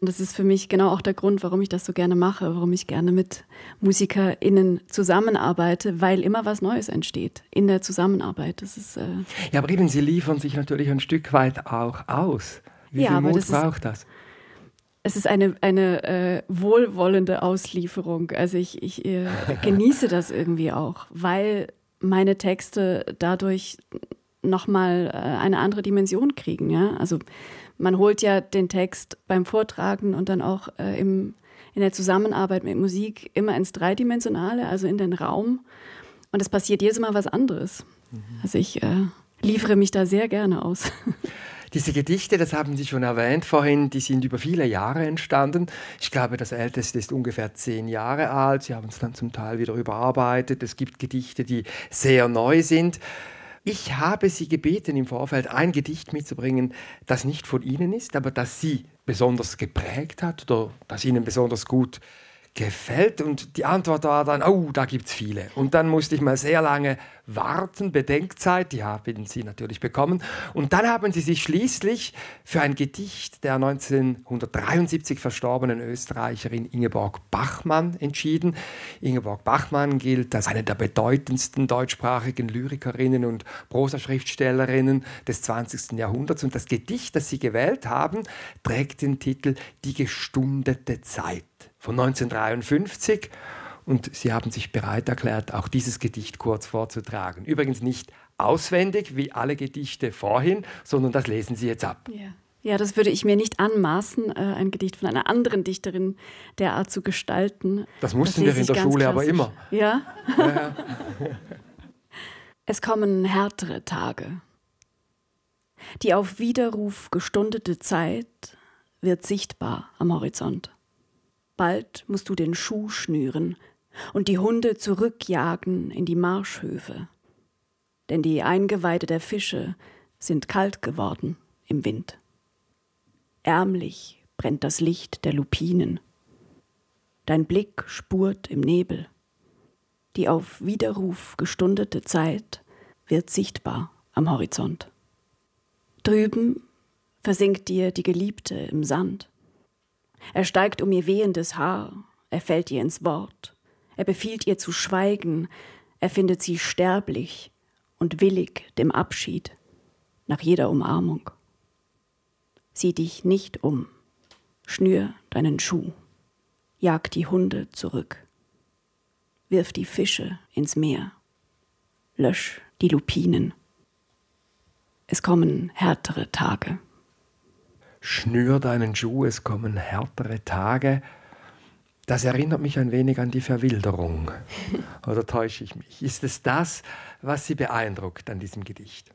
Und das ist für mich genau auch der Grund, warum ich das so gerne mache, warum ich gerne mit MusikerInnen zusammenarbeite, weil immer was Neues entsteht in der Zusammenarbeit. Das ist, äh ja, aber eben, Sie liefern sich natürlich ein Stück weit auch aus. Wie ja, viel Mut das braucht ist, das? es ist eine, eine äh, wohlwollende Auslieferung. Also ich, ich äh, (laughs) genieße das irgendwie auch, weil meine Texte dadurch nochmal äh, eine andere Dimension kriegen. Ja? Also man holt ja den Text beim Vortragen und dann auch äh, im, in der Zusammenarbeit mit Musik immer ins Dreidimensionale, also in den Raum. Und es passiert jedes Mal was anderes. Mhm. Also ich äh, liefere mich da sehr gerne aus. (laughs) Diese Gedichte, das haben Sie schon erwähnt vorhin, die sind über viele Jahre entstanden. Ich glaube, das älteste ist ungefähr zehn Jahre alt. Sie haben es dann zum Teil wieder überarbeitet. Es gibt Gedichte, die sehr neu sind. Ich habe Sie gebeten, im Vorfeld ein Gedicht mitzubringen, das nicht von Ihnen ist, aber das Sie besonders geprägt hat oder das Ihnen besonders gut gefällt? Und die Antwort war dann, oh, da gibt es viele. Und dann musste ich mal sehr lange warten, Bedenkzeit, die haben sie natürlich bekommen. Und dann haben sie sich schließlich für ein Gedicht der 1973 verstorbenen Österreicherin Ingeborg Bachmann entschieden. Ingeborg Bachmann gilt als eine der bedeutendsten deutschsprachigen Lyrikerinnen und Prosaschriftstellerinnen des 20. Jahrhunderts. Und das Gedicht, das sie gewählt haben, trägt den Titel Die gestundete Zeit von 1953 und Sie haben sich bereit erklärt, auch dieses Gedicht kurz vorzutragen. Übrigens nicht auswendig wie alle Gedichte vorhin, sondern das lesen Sie jetzt ab. Ja. Ja, das würde ich mir nicht anmaßen, äh, ein Gedicht von einer anderen Dichterin derart zu gestalten. Das mussten das wir in der Schule klassisch. aber immer. Ja. ja. (laughs) es kommen härtere Tage. Die auf Widerruf gestundete Zeit wird sichtbar am Horizont. Bald musst du den Schuh schnüren und die Hunde zurückjagen in die Marschhöfe. Denn die Eingeweide der Fische sind kalt geworden im Wind. Ärmlich brennt das Licht der Lupinen. Dein Blick spurt im Nebel. Die auf Widerruf gestundete Zeit wird sichtbar am Horizont. Drüben versinkt dir die Geliebte im Sand. Er steigt um ihr wehendes Haar, er fällt ihr ins Wort, er befiehlt ihr zu schweigen, er findet sie sterblich und willig dem Abschied nach jeder Umarmung. Sieh dich nicht um. Schnür deinen Schuh. Jag die Hunde zurück. Wirf die Fische ins Meer. Lösch die Lupinen. Es kommen härtere Tage. Schnür deinen Schuh, es kommen härtere Tage. Das erinnert mich ein wenig an die Verwilderung. (laughs) Oder täusche ich mich? Ist es das, was Sie beeindruckt an diesem Gedicht?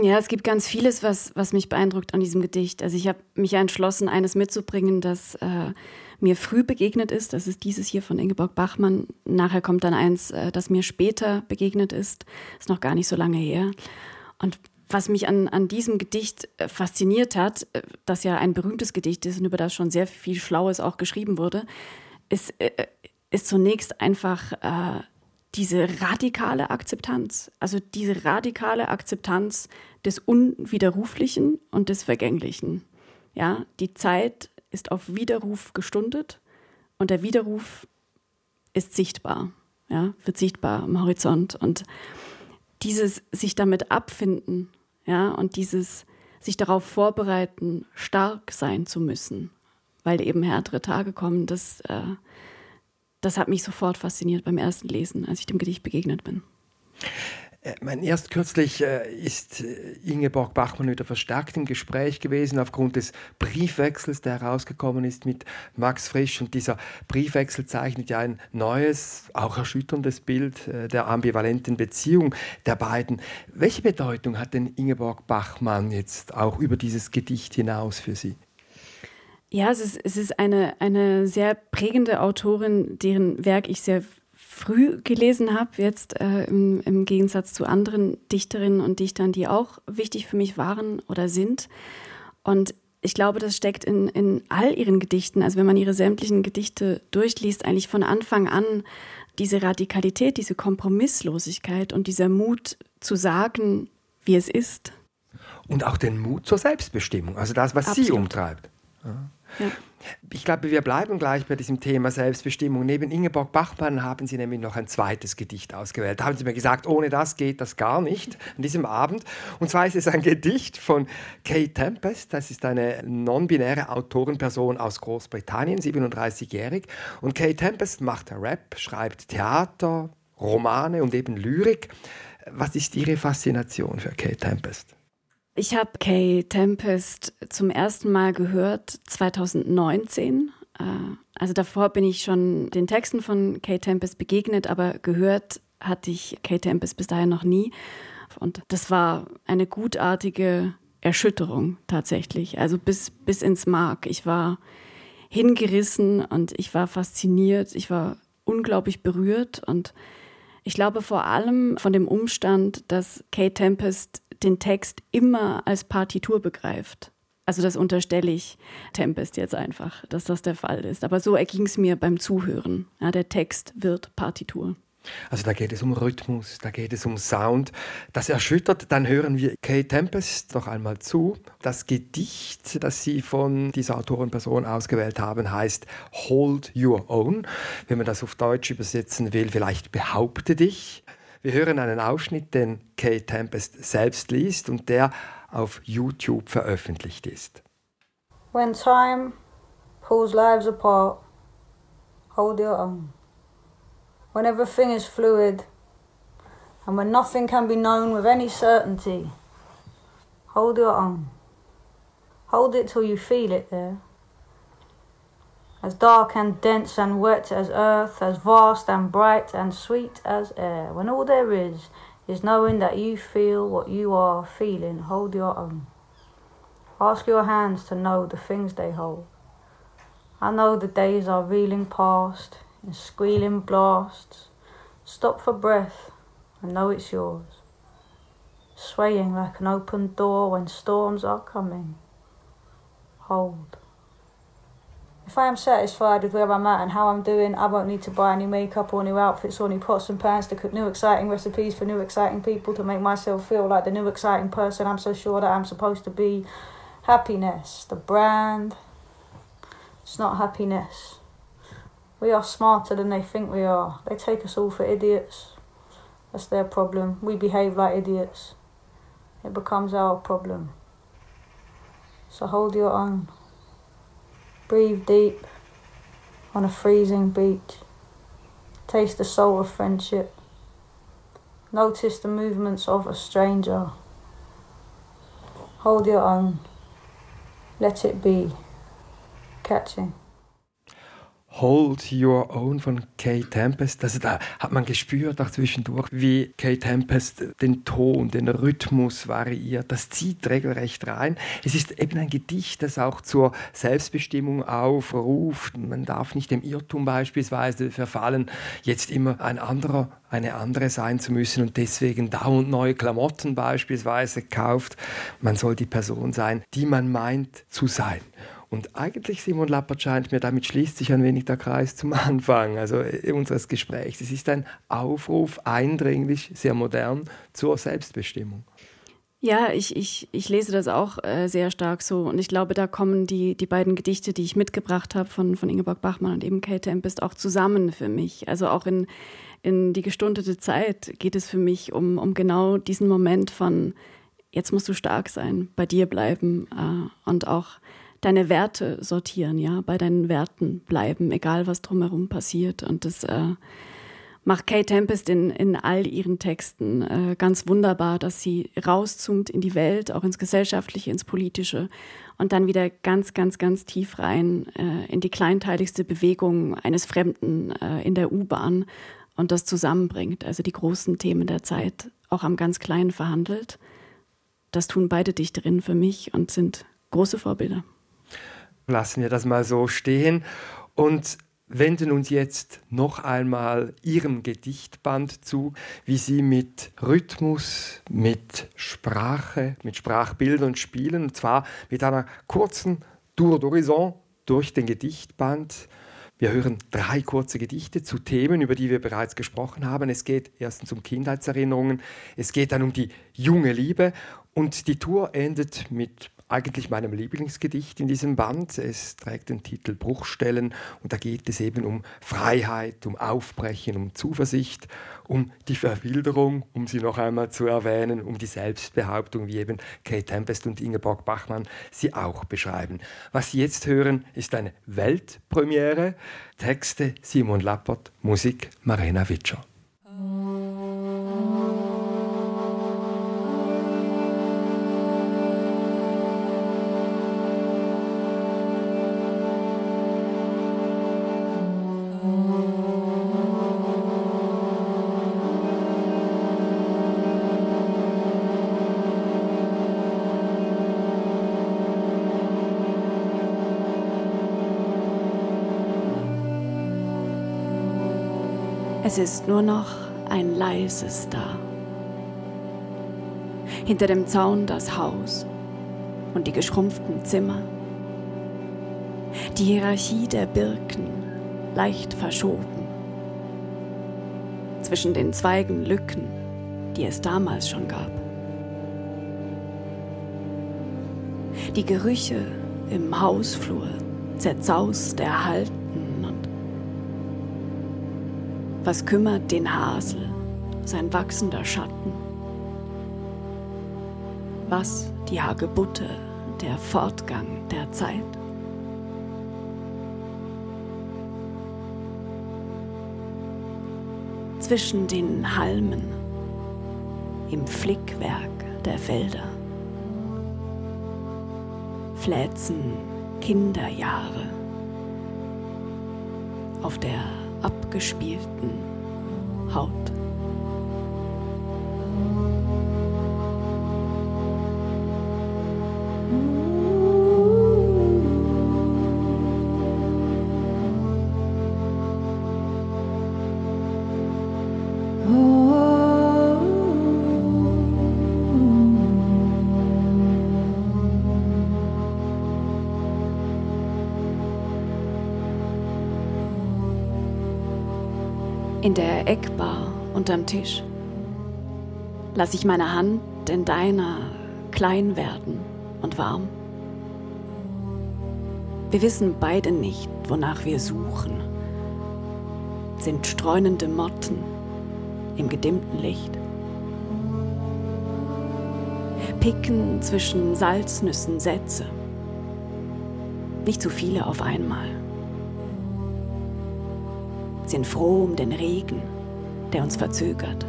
Ja, es gibt ganz vieles, was, was mich beeindruckt an diesem Gedicht. Also ich habe mich entschlossen, eines mitzubringen, das äh, mir früh begegnet ist. Das ist dieses hier von Ingeborg Bachmann. Nachher kommt dann eins, äh, das mir später begegnet ist. Ist noch gar nicht so lange her. Und was mich an, an diesem Gedicht äh, fasziniert hat, äh, das ja ein berühmtes Gedicht ist und über das schon sehr viel Schlaues auch geschrieben wurde, ist, äh, ist zunächst einfach äh, diese radikale Akzeptanz. Also diese radikale Akzeptanz des Unwiderruflichen und des Vergänglichen. Ja, die Zeit ist auf Widerruf gestundet und der Widerruf ist sichtbar, ja, wird sichtbar am Horizont. Und dieses sich damit abfinden ja, und dieses sich darauf vorbereiten, stark sein zu müssen, weil eben härtere Tage kommen, das, äh, das hat mich sofort fasziniert beim ersten Lesen, als ich dem Gedicht begegnet bin. Äh, mein erst kürzlich äh, ist äh, Ingeborg Bachmann wieder verstärkt im Gespräch gewesen aufgrund des Briefwechsels, der herausgekommen ist mit Max Frisch. Und dieser Briefwechsel zeichnet ja ein neues, auch erschütterndes Bild der ambivalenten Beziehung der beiden. Welche Bedeutung hat denn Ingeborg Bachmann jetzt auch über dieses Gedicht hinaus für Sie? Ja, es ist, es ist eine, eine sehr prägende Autorin, deren Werk ich sehr früh gelesen habe, jetzt äh, im, im, Gegensatz zu anderen Dichterinnen und Dichtern, die auch wichtig für mich waren oder sind. Und ich glaube, das steckt in, in all ihren Gedichten, also wenn man ihre sämtlichen Gedichte durchliest, eigentlich von Anfang an diese Radikalität, diese Kompromisslosigkeit und dieser Mut zu sagen, wie es ist. Und auch den Mut zur Selbstbestimmung, also das, was Absolut. sie umtreibt. Ja. Ja. Ich glaube, wir bleiben gleich bei diesem Thema Selbstbestimmung. Neben Ingeborg Bachmann haben Sie nämlich noch ein zweites Gedicht ausgewählt. Da haben Sie mir gesagt, ohne das geht das gar nicht an diesem Abend. Und zwar ist es ein Gedicht von Kay Tempest. Das ist eine non-binäre Autorenperson aus Großbritannien, 37-jährig. Und Kay Tempest macht Rap, schreibt Theater, Romane und eben Lyrik. Was ist Ihre Faszination für Kay Tempest? Ich habe Kay Tempest zum ersten Mal gehört 2019. Äh, also davor bin ich schon den Texten von Kay Tempest begegnet, aber gehört hatte ich Kay Tempest bis dahin noch nie. Und das war eine gutartige Erschütterung tatsächlich, also bis, bis ins Mark. Ich war hingerissen und ich war fasziniert, ich war unglaublich berührt und ich glaube vor allem von dem Umstand, dass Kay Tempest den Text immer als Partitur begreift. Also das unterstelle ich Tempest jetzt einfach, dass das der Fall ist. Aber so erging es mir beim Zuhören. Ja, der Text wird Partitur. Also da geht es um Rhythmus, da geht es um Sound. Das erschüttert. Dann hören wir Kay Tempest noch einmal zu. Das Gedicht, das Sie von dieser Autorenperson ausgewählt haben, heißt Hold Your Own. Wenn man das auf Deutsch übersetzen will, vielleicht behaupte dich. Wir hören einen Ausschnitt, den Kay Tempest selbst liest und der auf YouTube veröffentlicht ist. When time pulls lives apart, hold your own. When everything is fluid and when nothing can be known with any certainty, hold your own. Hold it till you feel it there. As dark and dense and wet as earth, as vast and bright and sweet as air, when all there is is knowing that you feel what you are feeling, hold your own. Ask your hands to know the things they hold. I know the days are reeling past in squealing blasts. Stop for breath and know it's yours. Swaying like an open door when storms are coming. Hold. If I am satisfied with where I'm at and how I'm doing, I won't need to buy any makeup or new outfits or new pots and pans to cook new exciting recipes for new exciting people to make myself feel like the new exciting person I'm so sure that I'm supposed to be. Happiness, the brand, it's not happiness. We are smarter than they think we are. They take us all for idiots. That's their problem. We behave like idiots. It becomes our problem. So hold your own. Breathe deep on a freezing beach. Taste the soul of friendship. Notice the movements of a stranger. Hold your own. Let it be. Catching. Hold Your Own von Kay Tempest. Also da hat man gespürt auch zwischendurch, wie Kay Tempest den Ton, den Rhythmus variiert. Das zieht regelrecht rein. Es ist eben ein Gedicht, das auch zur Selbstbestimmung aufruft. Man darf nicht dem Irrtum beispielsweise verfallen, jetzt immer ein anderer, eine andere sein zu müssen und deswegen dauernd neue Klamotten beispielsweise kauft. Man soll die Person sein, die man meint zu sein. Und eigentlich, Simon Lappert, scheint mir, damit schließt sich ein wenig der Kreis zum (laughs) Anfang also äh, unseres Gesprächs. Es ist ein Aufruf, eindringlich, sehr modern, zur Selbstbestimmung. Ja, ich, ich, ich lese das auch äh, sehr stark so. Und ich glaube, da kommen die, die beiden Gedichte, die ich mitgebracht habe von, von Ingeborg Bachmann und eben Kate Tempest, auch zusammen für mich. Also auch in, in die gestundete Zeit geht es für mich um, um genau diesen Moment von, jetzt musst du stark sein, bei dir bleiben äh, und auch deine Werte sortieren, ja, bei deinen Werten bleiben, egal was drumherum passiert. Und das äh, macht Kate Tempest in, in all ihren Texten äh, ganz wunderbar, dass sie rauszoomt in die Welt, auch ins Gesellschaftliche, ins Politische und dann wieder ganz, ganz, ganz tief rein äh, in die kleinteiligste Bewegung eines Fremden äh, in der U-Bahn und das zusammenbringt, also die großen Themen der Zeit auch am ganz Kleinen verhandelt. Das tun beide Dichterinnen für mich und sind große Vorbilder. Lassen wir das mal so stehen und wenden uns jetzt noch einmal Ihrem Gedichtband zu, wie Sie mit Rhythmus, mit Sprache, mit Sprachbildern spielen, und zwar mit einer kurzen Tour d'Horizon durch den Gedichtband. Wir hören drei kurze Gedichte zu Themen, über die wir bereits gesprochen haben. Es geht erstens um Kindheitserinnerungen, es geht dann um die junge Liebe und die Tour endet mit eigentlich meinem Lieblingsgedicht in diesem Band. Es trägt den Titel Bruchstellen und da geht es eben um Freiheit, um Aufbrechen, um Zuversicht, um die Verwilderung, um sie noch einmal zu erwähnen, um die Selbstbehauptung, wie eben Kate Tempest und Ingeborg Bachmann sie auch beschreiben. Was Sie jetzt hören, ist eine Weltpremiere. Texte Simon Lappert, Musik Marina Witscher. Ist nur noch ein leises da. Hinter dem Zaun das Haus und die geschrumpften Zimmer. Die Hierarchie der Birken leicht verschoben. Zwischen den Zweigen Lücken, die es damals schon gab. Die Gerüche im Hausflur zerzaust erhalten was kümmert den Hasel, sein wachsender Schatten? Was die Hagebutte, der Fortgang der Zeit? Zwischen den Halmen, im Flickwerk der Felder, fläzen Kinderjahre auf der abgespielten Haut. In der Eckbar unterm Tisch lass ich meine Hand in deiner klein werden und warm. Wir wissen beide nicht, wonach wir suchen, sind streunende Motten im gedimmten Licht. Picken zwischen Salznüssen Sätze, Nicht zu viele auf einmal. Sind froh um den Regen, der uns verzögert.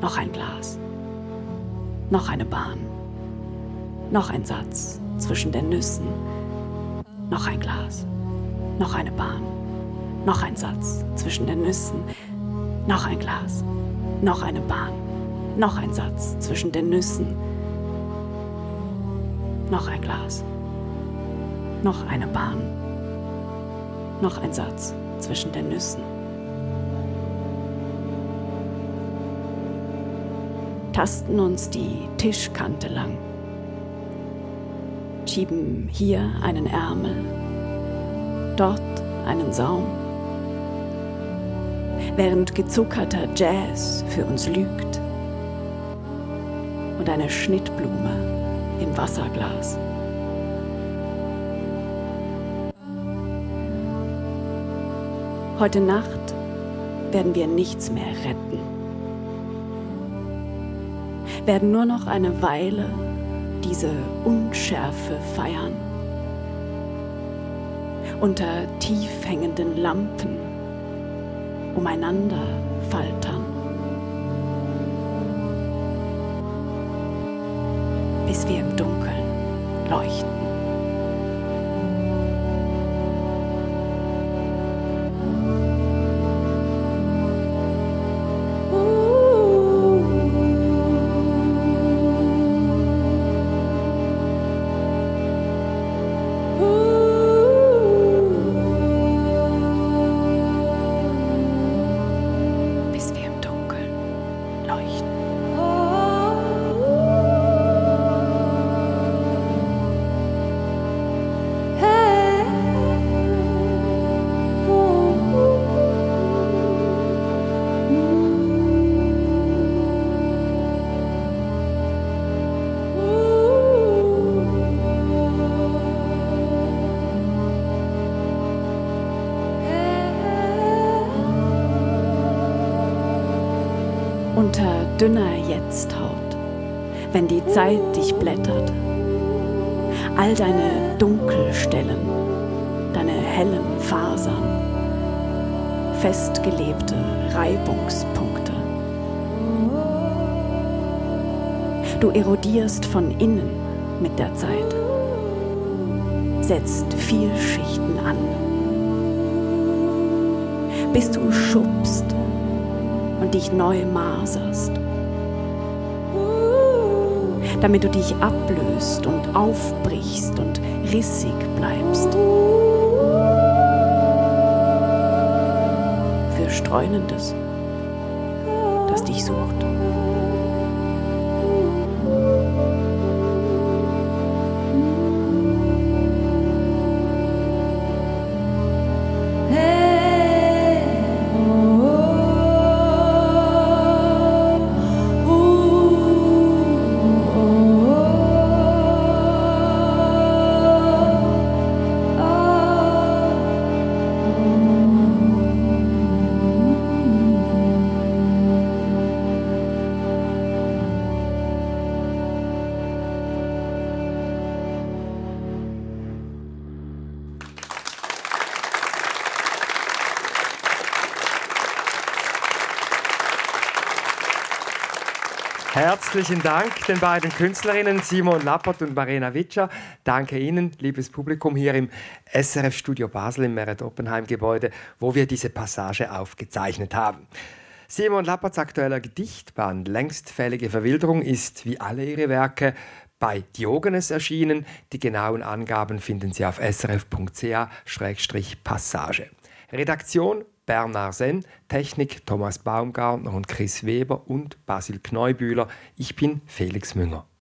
Noch ein Glas. Noch eine Bahn. Noch ein Satz zwischen den Nüssen. Noch ein Glas. Noch eine Bahn. Noch ein Satz zwischen den Nüssen. Noch ein Glas. Noch eine Bahn. Noch ein Satz zwischen den Nüssen. Noch ein Glas. Noch eine Bahn. Noch ein Satz zwischen den Nüssen. Tasten uns die Tischkante lang. Schieben hier einen Ärmel, dort einen Saum. Während gezuckerter Jazz für uns lügt und eine Schnittblume im Wasserglas. Heute Nacht werden wir nichts mehr retten, werden nur noch eine Weile diese Unschärfe feiern. Unter tief hängenden Lampen umeinander faltern. bis wir im Dunkeln leuchten. Dünner Jetzthaut, wenn die Zeit dich blättert. All deine Dunkelstellen, deine hellen Fasern, festgelebte Reibungspunkte. Du erodierst von innen mit der Zeit, setzt viel Schichten an, bis du schubst und dich neu maserst. Damit du dich ablöst und aufbrichst und rissig bleibst. Für Streunendes, das dich sucht. Herzlichen Dank den beiden Künstlerinnen Simon Lappert und Marina Witscher. Danke Ihnen, liebes Publikum, hier im SRF Studio Basel im Meret-Oppenheim-Gebäude, wo wir diese Passage aufgezeichnet haben. Simon Lapperts aktueller Gedichtband Längstfällige Verwilderung ist, wie alle ihre Werke, bei Diogenes erschienen. Die genauen Angaben finden Sie auf srf.ch-passage. Redaktion Bernard Senn, Technik Thomas Baumgartner und Chris Weber und Basil Kneubühler. Ich bin Felix Münger.